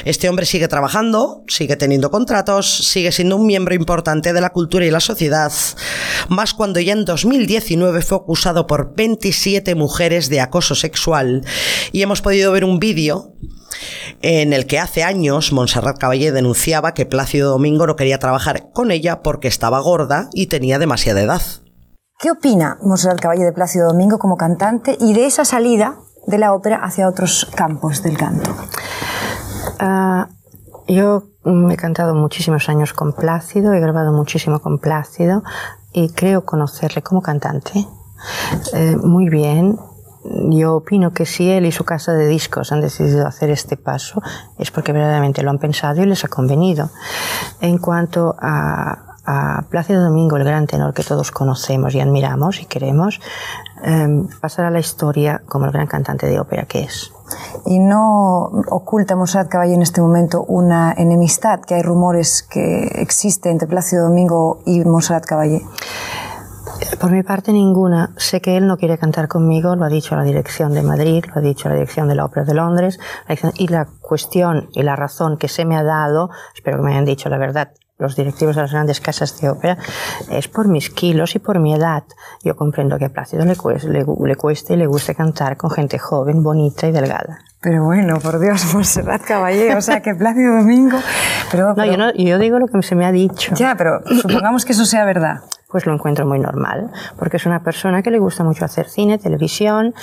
Este hombre sigue trabajando, sigue teniendo contratos, sigue siendo un miembro importante de la cultura y la sociedad, más cuando ya en 2019 fue acusado por 27 mujeres de acoso sexual y hemos podido ver un vídeo en el que hace años Montserrat Caballé denunciaba que Plácido Domingo no quería trabajar con ella porque estaba gorda y tenía demasiada edad. ¿Qué opina Monserrat Caballé de Plácido Domingo como cantante y de esa salida de la ópera hacia otros campos del canto? Ah, yo he cantado muchísimos años con Plácido, he grabado muchísimo con Plácido y creo conocerle como cantante eh, muy bien. Yo opino que si él y su casa de discos han decidido hacer este paso es porque verdaderamente lo han pensado y les ha convenido. En cuanto a, a Plácido Domingo, el gran tenor que todos conocemos y admiramos y queremos, eh, pasará a la historia como el gran cantante de ópera que es. ¿Y no oculta Monserrat Caballé en este momento una enemistad que hay rumores que existe entre Plácido Domingo y Monserrat Caballé? Por mi parte ninguna. Sé que él no quiere cantar conmigo, lo ha dicho la dirección de Madrid, lo ha dicho la dirección de la Ópera de Londres, la dirección- y la cuestión y la razón que se me ha dado, espero que me hayan dicho la verdad, los directivos de las grandes casas de ópera, es por mis kilos y por mi edad. Yo comprendo que a Plácido le cueste, le, le cueste y le guste cantar con gente joven, bonita y delgada. Pero bueno, por Dios, Monserrat Caballé, o sea que Plácido Domingo... Pero, No, pero- yo, no, yo digo lo que se me ha dicho. Ya, pero supongamos que eso sea verdad. pues lo encuentro muy normal, porque es una persona que le gusta mucho hacer cine, televisión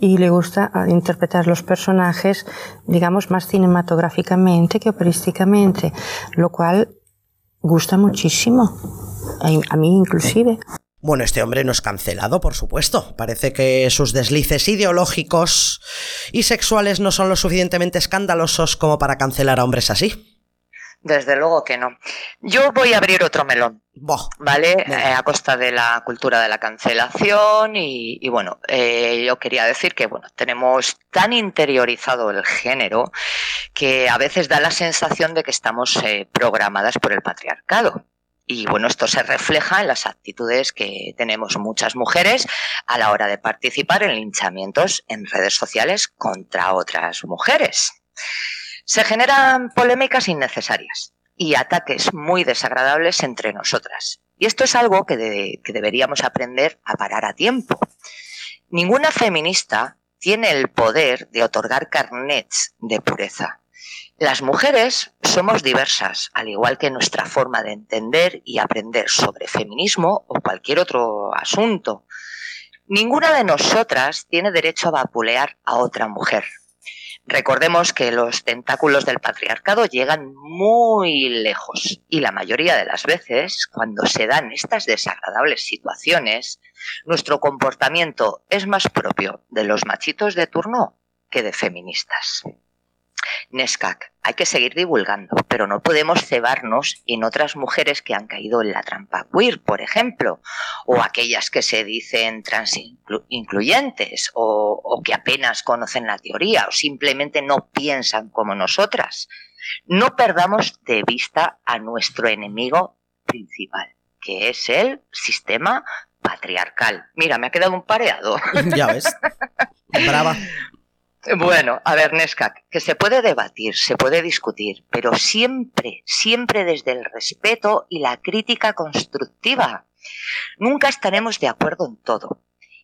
y le gusta ah, interpretar los personajes, digamos, más cinematográficamente que operísticamente, lo cual gusta muchísimo, a, mí inclusive. Bueno, este hombre no es cancelado, por supuesto. Parece que sus deslices ideológicos y sexuales no son lo suficientemente escandalosos como para cancelar a hombres así. Desde luego que no. Yo voy a abrir otro melón. Boh. ¿Vale? Eh, a costa de la cultura de la cancelación y, y bueno, eh, yo quería decir que bueno, tenemos tan interiorizado el género que a veces da la sensación de que estamos eh, programadas por el patriarcado. Y bueno, esto se refleja en las actitudes que tenemos muchas mujeres a la hora de participar en linchamientos en redes sociales contra otras mujeres. Se generan polémicas innecesarias y ataques muy desagradables entre nosotras. Y esto es algo que, de- que deberíamos aprender a parar a tiempo. Ninguna feminista tiene el poder de otorgar carnets de pureza. Las mujeres somos diversas, al igual que nuestra forma de entender y aprender sobre feminismo o cualquier otro asunto. Ninguna de nosotras tiene derecho a vapulear a otra mujer. Recordemos que los tentáculos del patriarcado llegan muy lejos y la mayoría de las veces, cuando se dan estas desagradables situaciones, nuestro comportamiento es más propio de los machitos de turno que de feministas. Nescac, hay que seguir divulgando, pero no podemos cebarnos en otras mujeres que han caído en la trampa queer, por ejemplo, o aquellas que se dicen transincluyentes, o, o que apenas conocen la teoría, o simplemente no piensan como nosotras. No perdamos de vista a nuestro enemigo principal, que es el sistema patriarcal. Mira, me ha quedado un pareado. ya ves. Brava. Bueno, a ver, Nescac, que se puede debatir, se puede discutir, pero siempre, siempre desde el respeto y la crítica constructiva. Nunca estaremos de acuerdo en todo.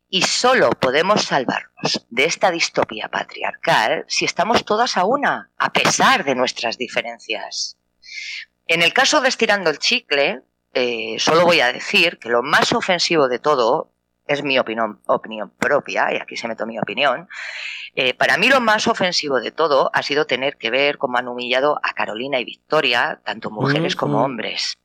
Y solo podemos salvarnos de esta distopía patriarcal si estamos todas a una, a pesar de nuestras diferencias. En el caso de estirando el chicle, eh, solo voy a decir que lo más ofensivo de todo es mi opinión, opinión propia, y aquí se meto mi opinión. eh, para mí lo más ofensivo de todo ha sido tener que ver cómo han humillado a Carolina y Victoria, tanto mujeres como hombres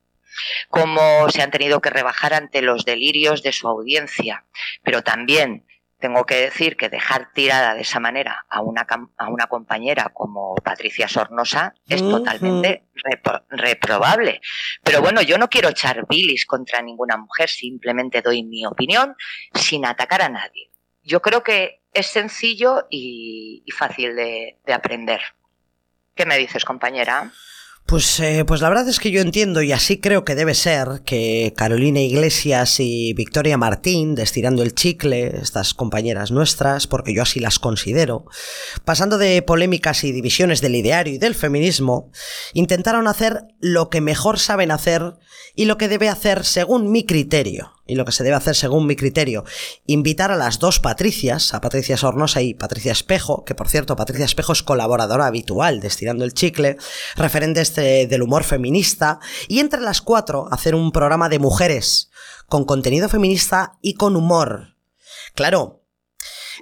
cómo se han tenido que rebajar ante los delirios de su audiencia. Pero también tengo que decir que dejar tirada de esa manera a una, a una compañera como Patricia Sornosa es totalmente repro- reprobable. Pero bueno, yo no quiero echar bilis contra ninguna mujer, simplemente doy mi opinión sin atacar a nadie. Yo creo que es sencillo y, y fácil de, de aprender. ¿Qué me dices, compañera? Pues, eh, pues la verdad es que yo entiendo y así creo que debe ser que Carolina Iglesias y Victoria Martín, de Estirando el Chicle, estas compañeras nuestras, porque yo así las considero, pasando de polémicas y divisiones del ideario y del feminismo, intentaron hacer lo que mejor saben hacer y lo que debe hacer según mi criterio. Y lo que se debe hacer según mi criterio, invitar a las dos Patricias, a Patricia Sornosa y Patricia Espejo, que por cierto Patricia Espejo es colaboradora habitual de Estirando el Chicle, referentes de- del humor feminista, y entre las cuatro hacer un programa de mujeres con contenido feminista y con humor. Claro,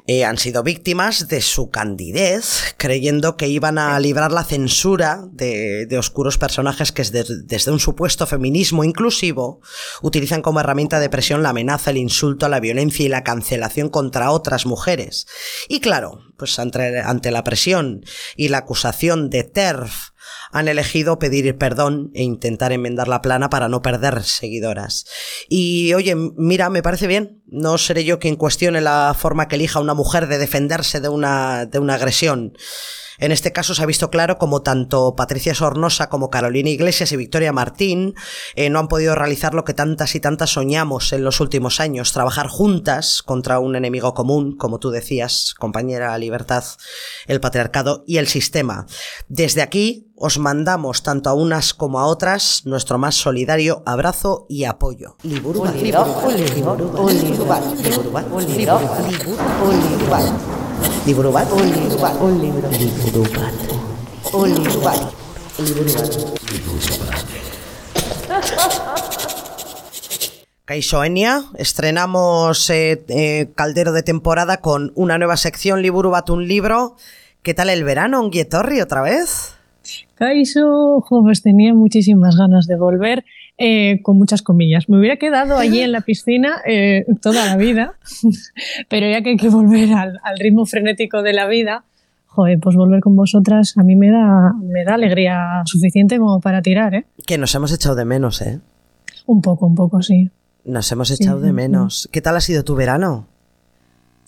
eh, han sido víctimas de su candidez, creyendo que iban a librar la censura de, de oscuros personajes que desde, desde un supuesto feminismo inclusivo utilizan como herramienta de presión la amenaza, el insulto, la violencia y la cancelación contra otras mujeres. Y claro, pues ante, ante la presión y la acusación de TERF, han elegido pedir perdón e intentar enmendar la plana para no perder seguidoras. Y oye, mira, me parece bien. No seré yo quien cuestione la forma que elija una mujer de defenderse de una, de una agresión. En este caso se ha visto claro como tanto Patricia Sornosa como Carolina Iglesias y Victoria Martín eh, no han podido realizar lo que tantas y tantas soñamos en los últimos años, trabajar juntas contra un enemigo común, como tú decías, compañera Libertad, el patriarcado y el sistema. Desde aquí os mandamos tanto a unas como a otras nuestro más solidario abrazo y apoyo. Liburubat, Un libro, un libro, un libro, liburubat, liburubat, un libro, un libro, liburubat, un libro, un libro, un libro. Kaixo Enia, estrenamos eh, eh, Caldero de temporada con una nueva sección Liburubat un libro. ¿Qué tal el verano, Onguietorri, otra vez? Kaiso, pues tenía muchísimas ganas de volver, eh, con muchas comillas. Me hubiera quedado allí en la piscina eh, toda la vida, pero ya que hay que volver al, al ritmo frenético de la vida, joder, pues volver con vosotras a mí me da, me da alegría suficiente como para tirar, ¿eh? Que nos hemos echado de menos, ¿eh? Un poco, un poco, sí. Nos hemos echado de menos. ¿Qué tal ha sido tu verano?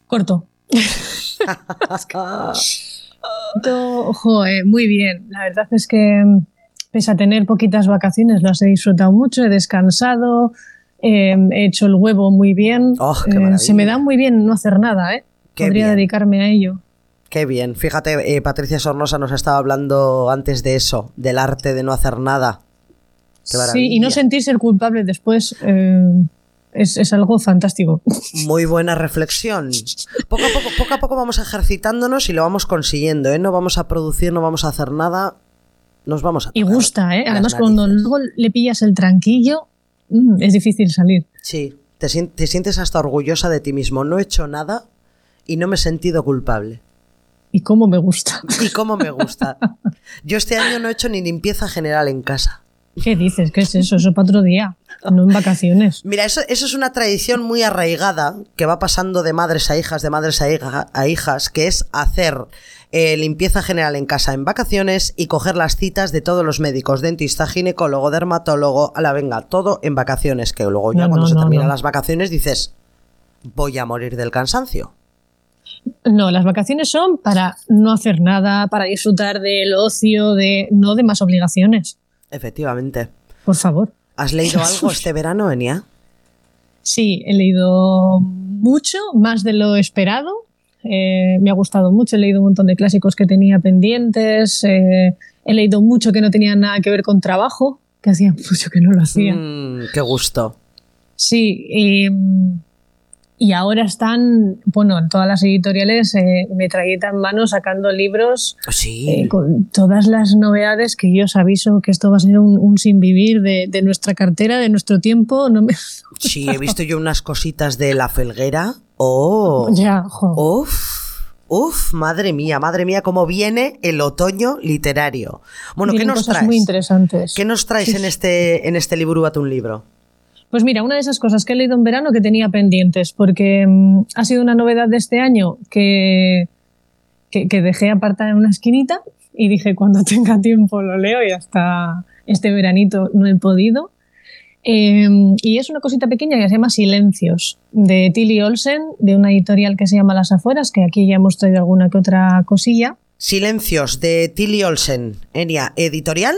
Corto. Corto, joder, muy bien. La verdad es que mm, pese a tener poquitas vacaciones, las he disfrutado mucho, he descansado, eh, he hecho el huevo muy bien. Oh, Eh, se me da muy bien no hacer nada, ¿eh? Qué Podría bien. dedicarme a ello. Qué bien. Fíjate, eh, Patricia Sornosa nos estaba hablando antes de eso, del arte de no hacer nada. Qué Sí, y no sentirse el culpable después eh, es, es algo fantástico. Muy buena reflexión. Poco a poco, poco a poco vamos ejercitándonos y lo vamos consiguiendo, ¿eh? No vamos a producir, no vamos a hacer nada. Nos vamos a Y gusta, ¿eh? Además, cuando luego le pillas el tranquillo, mm, es difícil salir. Sí, te, te sientes hasta orgullosa de ti mismo. No he hecho nada y no me he sentido culpable. Y cómo me gusta. Y cómo me gusta. Yo este año no he hecho ni limpieza general en casa. ¿Qué dices? ¿Qué es eso? Eso para otro día, no en vacaciones. Mira, eso, eso es una tradición muy arraigada que va pasando de madres a hijas, de madres a, hija- a hijas, que es hacer eh, limpieza general en casa en vacaciones y coger las citas de todos los médicos, dentista, ginecólogo, dermatólogo, a la venga, todo en vacaciones, que luego ya No, cuando no, se no, terminan las vacaciones dices, voy a morir del cansancio. No, las vacaciones son para no hacer nada, para disfrutar del ocio, de no de más obligaciones. Efectivamente. Por favor. ¿Has leído algo este verano, Enia? Sí, he leído mucho, más de lo esperado. Eh, me ha gustado mucho, he leído un montón de clásicos que tenía pendientes. eh, he leído mucho que no tenía nada que ver con trabajo, que hacía mucho que no lo hacía. Mm, qué gusto. Sí, y, mm, y ahora están, bueno, en todas las editoriales, eh, metralleta en mano, sacando libros Sí. eh, con todas las novedades que yo os aviso que esto va a ser un, un sin vivir de, de nuestra cartera, de nuestro tiempo. No me... Sí, he visto yo unas cositas de la felguera. Oh. Ya, jo. Uf, uf, madre mía, madre mía, cómo viene el otoño literario. Bueno, ¿qué Vienen nos cosas traes? muy interesantes. ¿Qué nos traes en este, en este libro un libro? Pues mira, una de esas cosas que he leído en verano que tenía pendientes, porque mm, ha sido una novedad de este año que, que, dejé apartada en una esquinita y dije cuando tenga tiempo lo leo y hasta este veranito no he podido. Eh, y es una cosita pequeña que se llama Silencios, de Tilly Olsen, de una editorial que se llama Las Afueras, que aquí ya hemos traído alguna que otra cosilla. Silencios de Tilly Olsen, Enia, editorial.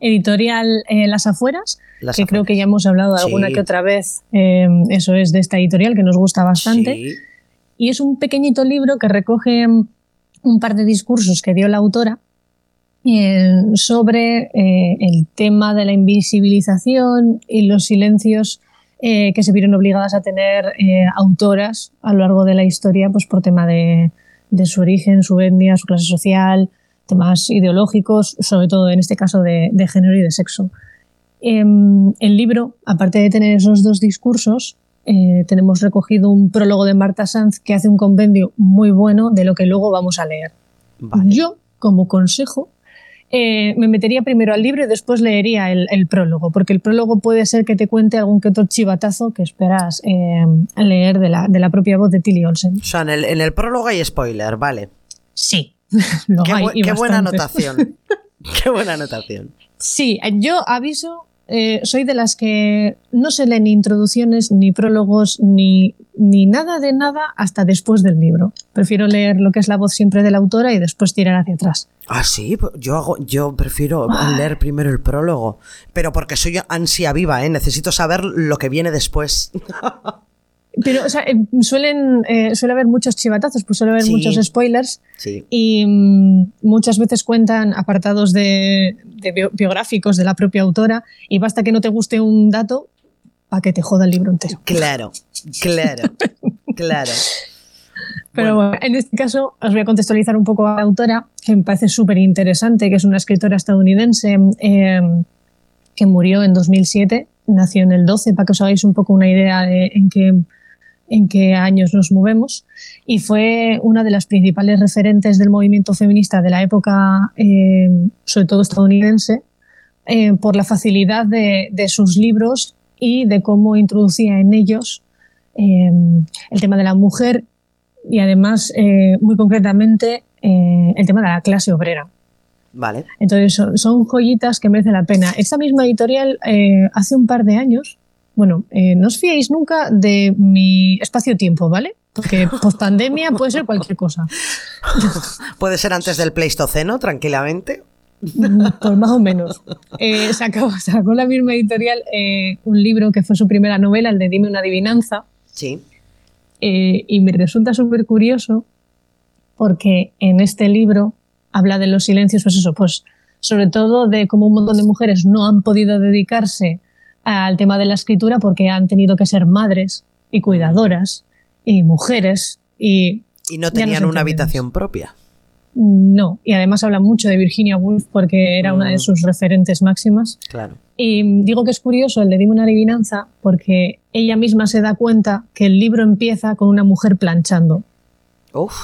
Editorial eh, Las Afueras, Las que creo que ya hemos hablado alguna Sí. que otra vez. eh, eso es de esta editorial que nos gusta bastante. Sí. Y es un pequeñito libro que recoge mm, un par de discursos que dio la autora eh, sobre el tema de la invisibilización y los silencios que se vieron obligadas a tener autoras a lo largo de la historia pues por tema de, de su origen, su etnia, su clase social, temas ideológicos, sobre todo en este caso de, de género y de sexo. Em, el libro, aparte de tener esos dos discursos, eh, tenemos recogido un prólogo de Marta Sanz que hace un compendio muy bueno de lo que luego vamos a leer. Vale. Yo, como consejo, eh, me metería primero al libro y después leería el, el prólogo, porque el prólogo puede ser que te cuente algún que otro chivatazo que esperas eh, leer de la, de la propia voz de Tilly Olsen. O sea, en el, en el prólogo hay spoiler, vale. Sí, Qué, hay, bu- qué buena anotación. qué buena anotación. Sí, yo aviso, eh, soy de las que no se leen ni introducciones, ni prólogos, ni, ni nada de nada hasta después del libro. Prefiero leer lo que es la voz siempre de la autora y después tirar hacia atrás. Ah, sí, pues yo hago, yo prefiero leer primero el prólogo, pero porque soy ansia viva, ¿eh? Necesito saber lo que viene después. Pero, o sea, eh, suelen, eh, suele haber muchos chivatazos, pues suele haber Sí. muchos spoilers Sí. y mm, muchas veces cuentan apartados de, de bio- biográficos de la propia autora y basta que no te guste un dato para que te joda el libro entero. Claro, claro, claro. Pero bueno, en este caso os voy a contextualizar un poco a la autora, que me parece súper interesante, que es una escritora estadounidense eh, que murió en 2007, nació en el 12, para que os hagáis un poco una idea de en qué, en qué años nos movemos, y fue una de las principales referentes del movimiento feminista de la época, eh, sobre todo estadounidense, eh, por la facilidad de, de sus libros y de cómo introducía en ellos eh, el tema de la mujer y además, muy concretamente, el tema de la clase obrera. Vale. Entonces, son, son joyitas que merecen la pena. Esta misma editorial, hace un par de años, bueno, eh, no os fiéis nunca de mi espacio-tiempo, ¿vale? Porque post pandemia puede ser cualquier cosa. Puede ser antes del Pleistoceno, tranquilamente. Pues más o menos. Eh, sacó, sacó la misma editorial eh, un libro que fue su primera novela, el de Dime una adivinanza, Sí. Eh, y me resulta súper curioso porque en este libro habla de los silencios, pues eso, pues sobre todo de cómo un montón de mujeres no han podido dedicarse al tema de la escritura porque han tenido que ser madres y cuidadoras y mujeres y Y no tenían una habitación propia. no. Y además habla mucho de Virginia Woolf porque era una de Mm. sus referentes máximas. Claro. Y digo que es curioso el de Dime una adivinanza porque ella misma se da cuenta que el libro empieza con una mujer planchando. Uf.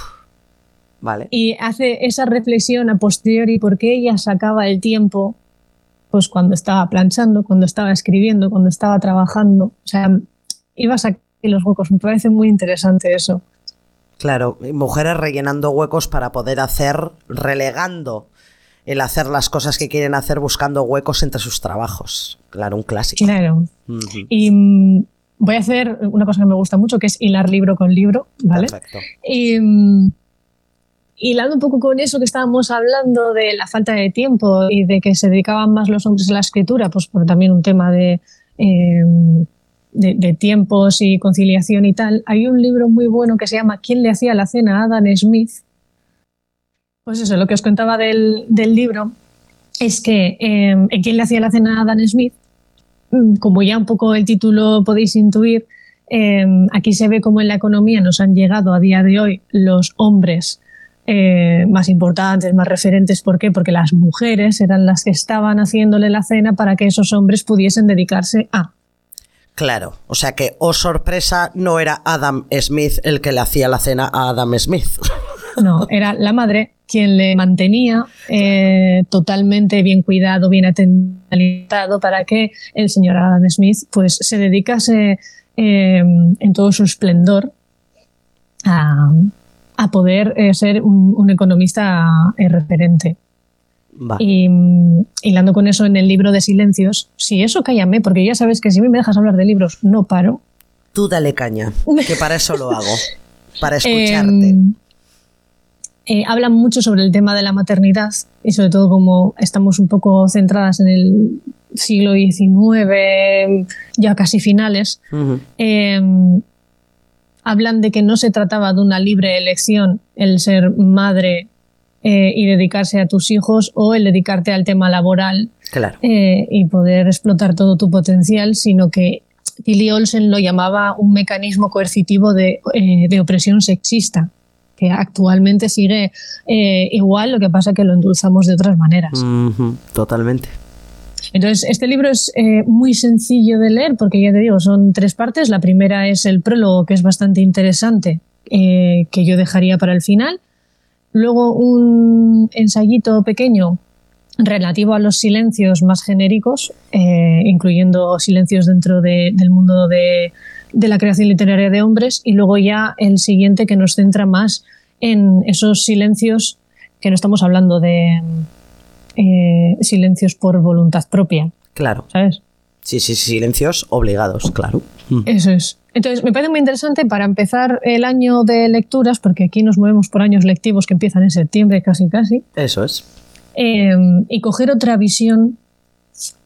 Vale. y hace esa reflexión a posteriori porque ella sacaba el tiempo pues cuando estaba planchando, cuando estaba escribiendo, cuando estaba trabajando, o sea, iba a sacar los huecos, me parece muy interesante eso. Claro, mujeres rellenando huecos para poder hacer, relegando el hacer las cosas que quieren hacer buscando huecos entre sus trabajos. Claro, un clásico. Claro. Y mm, voy a hacer una cosa que me gusta mucho, que es hilar libro con libro, ¿vale? Perfecto. Y mm, hilando un poco con eso que estábamos hablando de la falta de tiempo y de que se dedicaban más los hombres a la escritura, pues por también un tema de, eh, de, tiempos y conciliación y tal, hay un libro muy bueno que se llama ¿Quién le hacía la cena a Adam Smith? Pues eso, lo que os contaba del, del libro es que en ¿Quién le hacía la cena a Adam Smith? Mm, Como ya un poco el título podéis intuir, eh, aquí se ve cómo en la economía nos han llegado a día de hoy los hombres eh, más importantes, más referentes. ¿Por qué? Porque las mujeres eran las que estaban haciéndole la cena para que esos hombres pudiesen dedicarse a. Claro, o sea que, oh sorpresa, no era Adam Smith el que le hacía la cena a Adam Smith. No, era la madre quien le mantenía eh, totalmente bien cuidado, bien atendido para que el señor Adam Smith pues se dedicase eh, en todo su esplendor a, a poder eh, ser un, un economista eh, referente. Va. Y mm, hilando con eso en el libro de silencios, sí, eso cállame, porque ya sabes que si me dejas hablar de libros, no paro. Tú dale caña, que para eso lo hago, para escucharte. Eh, hablan mucho sobre el tema de la maternidad y sobre todo como estamos un poco centradas en el siglo XIX, ya casi finales, eh, hablan de que no se trataba de una libre elección el ser madre eh, y dedicarse a tus hijos o el dedicarte al tema laboral Claro. eh, y poder explotar todo tu potencial, sino que Tilly Olsen lo llamaba un mecanismo coercitivo de, eh, de opresión sexista, que actualmente sigue eh, igual, lo que pasa que lo endulzamos de otras maneras. Totalmente. Entonces, este libro es eh, muy sencillo de leer porque ya te digo, son tres partes. La primera es el prólogo, que es bastante interesante, eh, que yo dejaría para el final. Luego un ensayito pequeño relativo a los silencios más genéricos, eh, incluyendo silencios dentro de- del mundo de, de la creación literaria de hombres. Y luego ya el siguiente que nos centra más en esos silencios que no estamos hablando de eh, silencios por voluntad propia, Claro. ¿sabes? Sí, sí, silencios obligados, claro. Mm. Eso es. Entonces, me parece muy interesante para empezar el año de lecturas, porque aquí nos movemos por años lectivos que empiezan en septiembre casi casi, Eso es. eh, y coger otra visión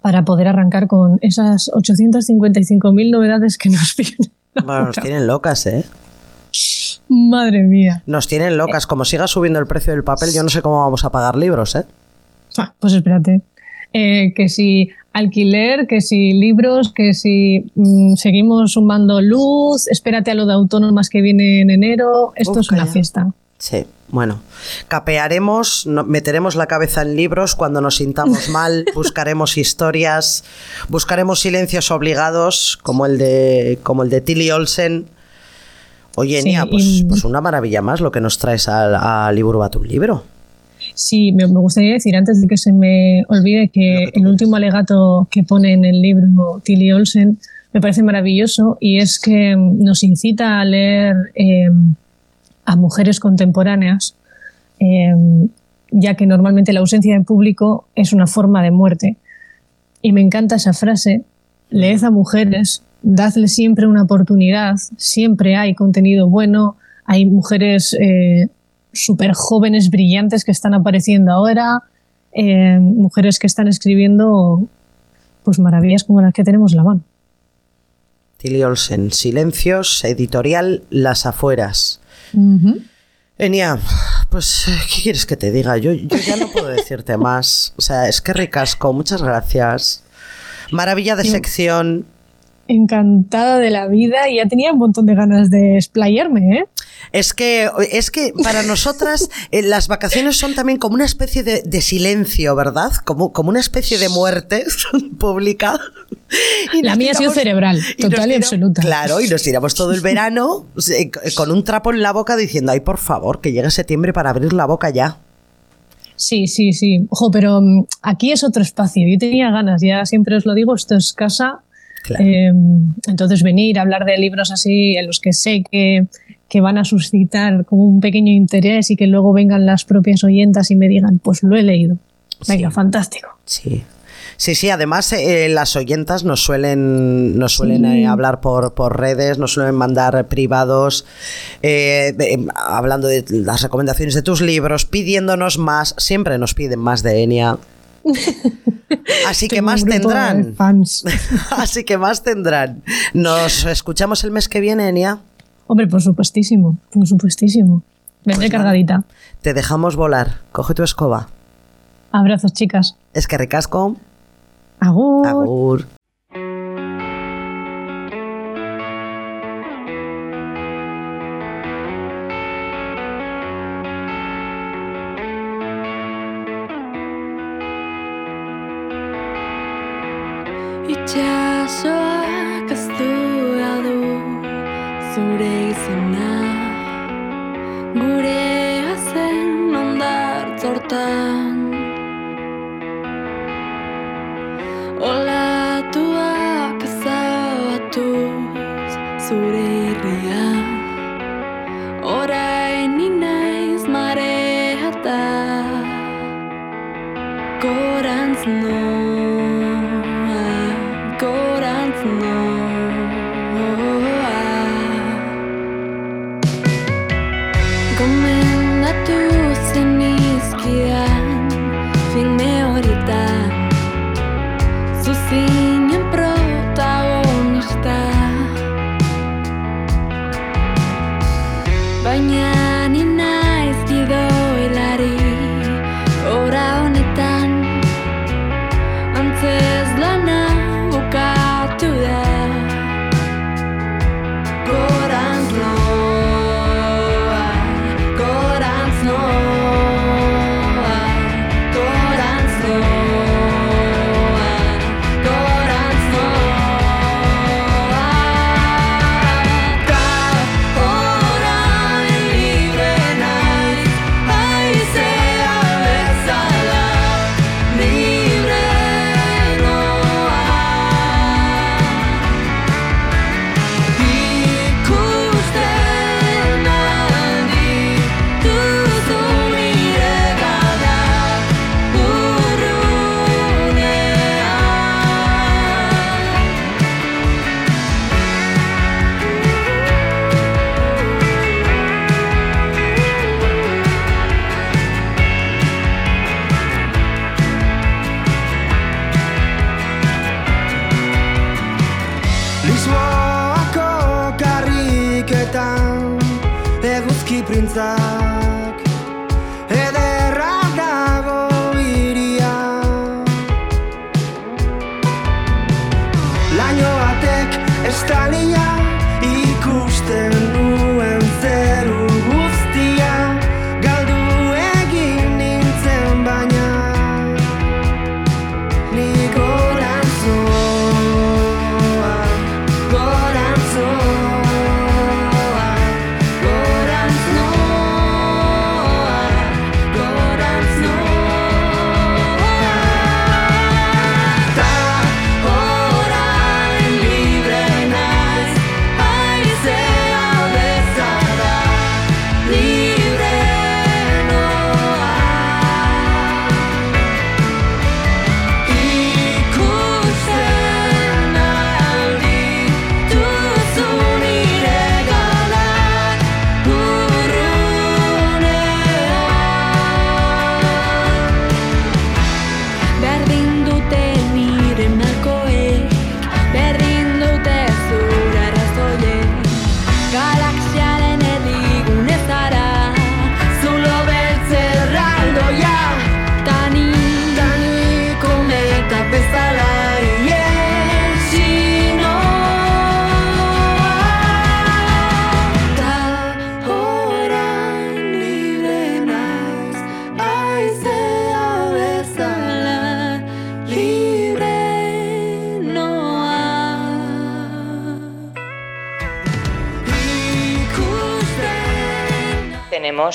para poder arrancar con esas 855.000 novedades que nos vienen. Bueno, nos tienen locas, ¿eh? Madre mía. Nos tienen locas. Como siga subiendo el precio del papel, yo no sé cómo vamos a pagar libros, ¿eh? Pues espérate. Eh, que si alquiler, que si libros, que si mm, seguimos sumando luz, espérate a lo de autónomas que viene en enero. Esto Uf, es una calla. fiesta. Sí, bueno. Capearemos, no- meteremos la cabeza en libros cuando nos sintamos mal, buscaremos historias, buscaremos silencios obligados, como el de, como el de Tilly Olsen. Oye, Sí, Nia, pues, y- pues una maravilla más lo que nos traes al- a, Liburbat, un libro. Sí, me, me gustaría decir antes de que se me olvide que el último alegato que pone en el libro Tilly Olsen me parece maravilloso y es que mm, nos incita a leer eh, a mujeres contemporáneas, eh, ya que normalmente la ausencia de público es una forma de muerte. Y me encanta esa frase, leed a mujeres, dadle siempre una oportunidad, siempre hay contenido bueno, hay mujeres eh, súper jóvenes, brillantes que están apareciendo ahora, eh, mujeres que están escribiendo pues maravillas como las que tenemos en la mano. Tilly Olsen, Silencios, editorial Las Afueras. Enia, pues, ¿qué quieres que te diga? Yo, yo ya no puedo decirte más. O sea, es que ricasco, muchas gracias. Maravilla de sección. Encantada de la vida y ya tenía un montón de ganas de explayarme, ¿eh? Es que, es que para nosotras eh, las vacaciones son también como una especie de, de silencio, ¿verdad? Como, como una especie de muerte pública. Y La mía ha sido tiramos- cerebral, total y absoluta. Claro, y nos tiramos todo el verano eh, con un trapo en la boca diciendo, ay, por favor, que llegue septiembre para abrir la boca ya. Sí, sí, sí. Ojo, pero mm, aquí es otro espacio. Yo tenía ganas, ya siempre os lo digo, esto es casa. Claro. Eh, entonces venir a hablar de libros así en los que sé que, que van a suscitar como un pequeño interés y que luego vengan las propias oyentas y me digan, pues lo he leído. Venga, Sí. fantástico. Sí. Sí, sí, además eh, las oyentas nos suelen, nos suelen Sí. eh, hablar por, por redes, nos suelen mandar privados, eh, de- hablando de las recomendaciones de tus libros, pidiéndonos más, siempre nos piden más de Enia. Así que más tendrán. Fans. Así que más tendrán. Nos escuchamos el mes que viene, Enia. Hombre, por supuestísimo, por supuestísimo. Vendré Pues cargadita. Te dejamos volar. Coge tu escoba. Abrazos, chicas. Es que ricasco. Agur. Agur. itxasoak aztu du zure izena. Karriketan eguzki printzak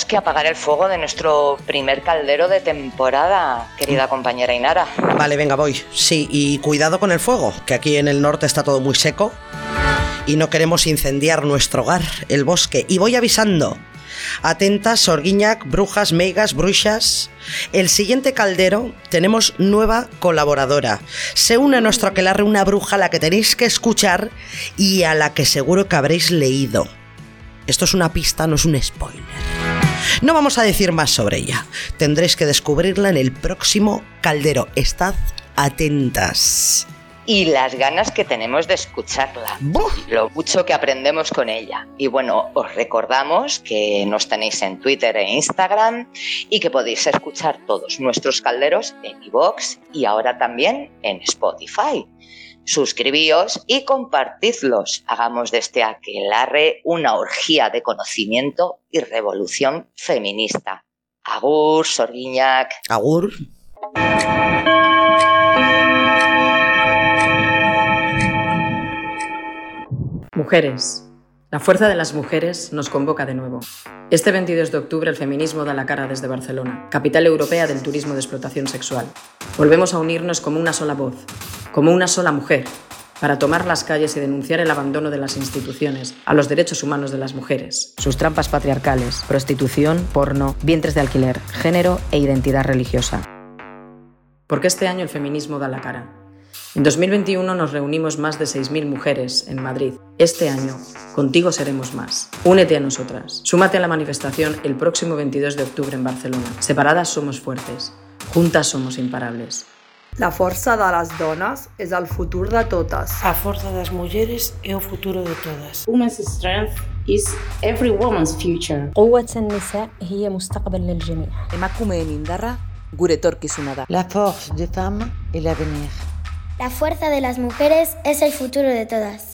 Que apagar el fuego de nuestro primer caldero de temporada, querida compañera Inara. Vale, venga, voy. Sí, y cuidado con el fuego, que aquí en el norte está todo muy seco y no queremos incendiar nuestro hogar, el bosque. Y voy avisando. Atentas, Sorguiñac, brujas, meigas, bruxas. El siguiente caldero tenemos nueva colaboradora. Se une a nuestro aquelarre una bruja a la que tenéis que escuchar y a la que seguro que habréis leído. Esto es una pista, no es un spoiler. No vamos a decir más sobre ella. Tendréis que descubrirla en el próximo caldero. Estad atentas. Y las ganas que tenemos de escucharla. Lo mucho que aprendemos con ella. Y bueno, os recordamos que nos tenéis en Twitter e Instagram y que podéis escuchar todos nuestros calderos en iVoox y ahora también en Spotify suscribíos y compartidlos. Hagamos de este aquelarre una orgía de conocimiento y revolución feminista. Agur, Sorguiñac. Agur. Mujeres la fuerza de las mujeres nos convoca de nuevo. Este 22 de octubre el feminismo da la cara desde Barcelona, capital europea del turismo de explotación sexual. Volvemos a unirnos como una sola voz, como una sola mujer, para tomar las calles y denunciar el abandono de las instituciones a los derechos humanos de las mujeres. Sus trampas patriarcales, prostitución, porno, vientres de alquiler, género e identidad religiosa. Porque este año el feminismo da la cara. En 2021 nos reunimos más de 6.000 mujeres en Madrid. Este año, contigo seremos más. Únete a nosotras. Súmate a la manifestación el próximo 22 de octubre en Barcelona. Separadas somos fuertes. Juntas somos imparables. La força de les dones és el futur de totes. A força das mulleres é o futuro de todas. Women's strength is every woman's future. قوة النساء هي مستقبل للجميع. Emakumeen indarra gure etorkizuna da. La force des femmes est l'avenir. La fuerza de las mujeres es el futuro de todas.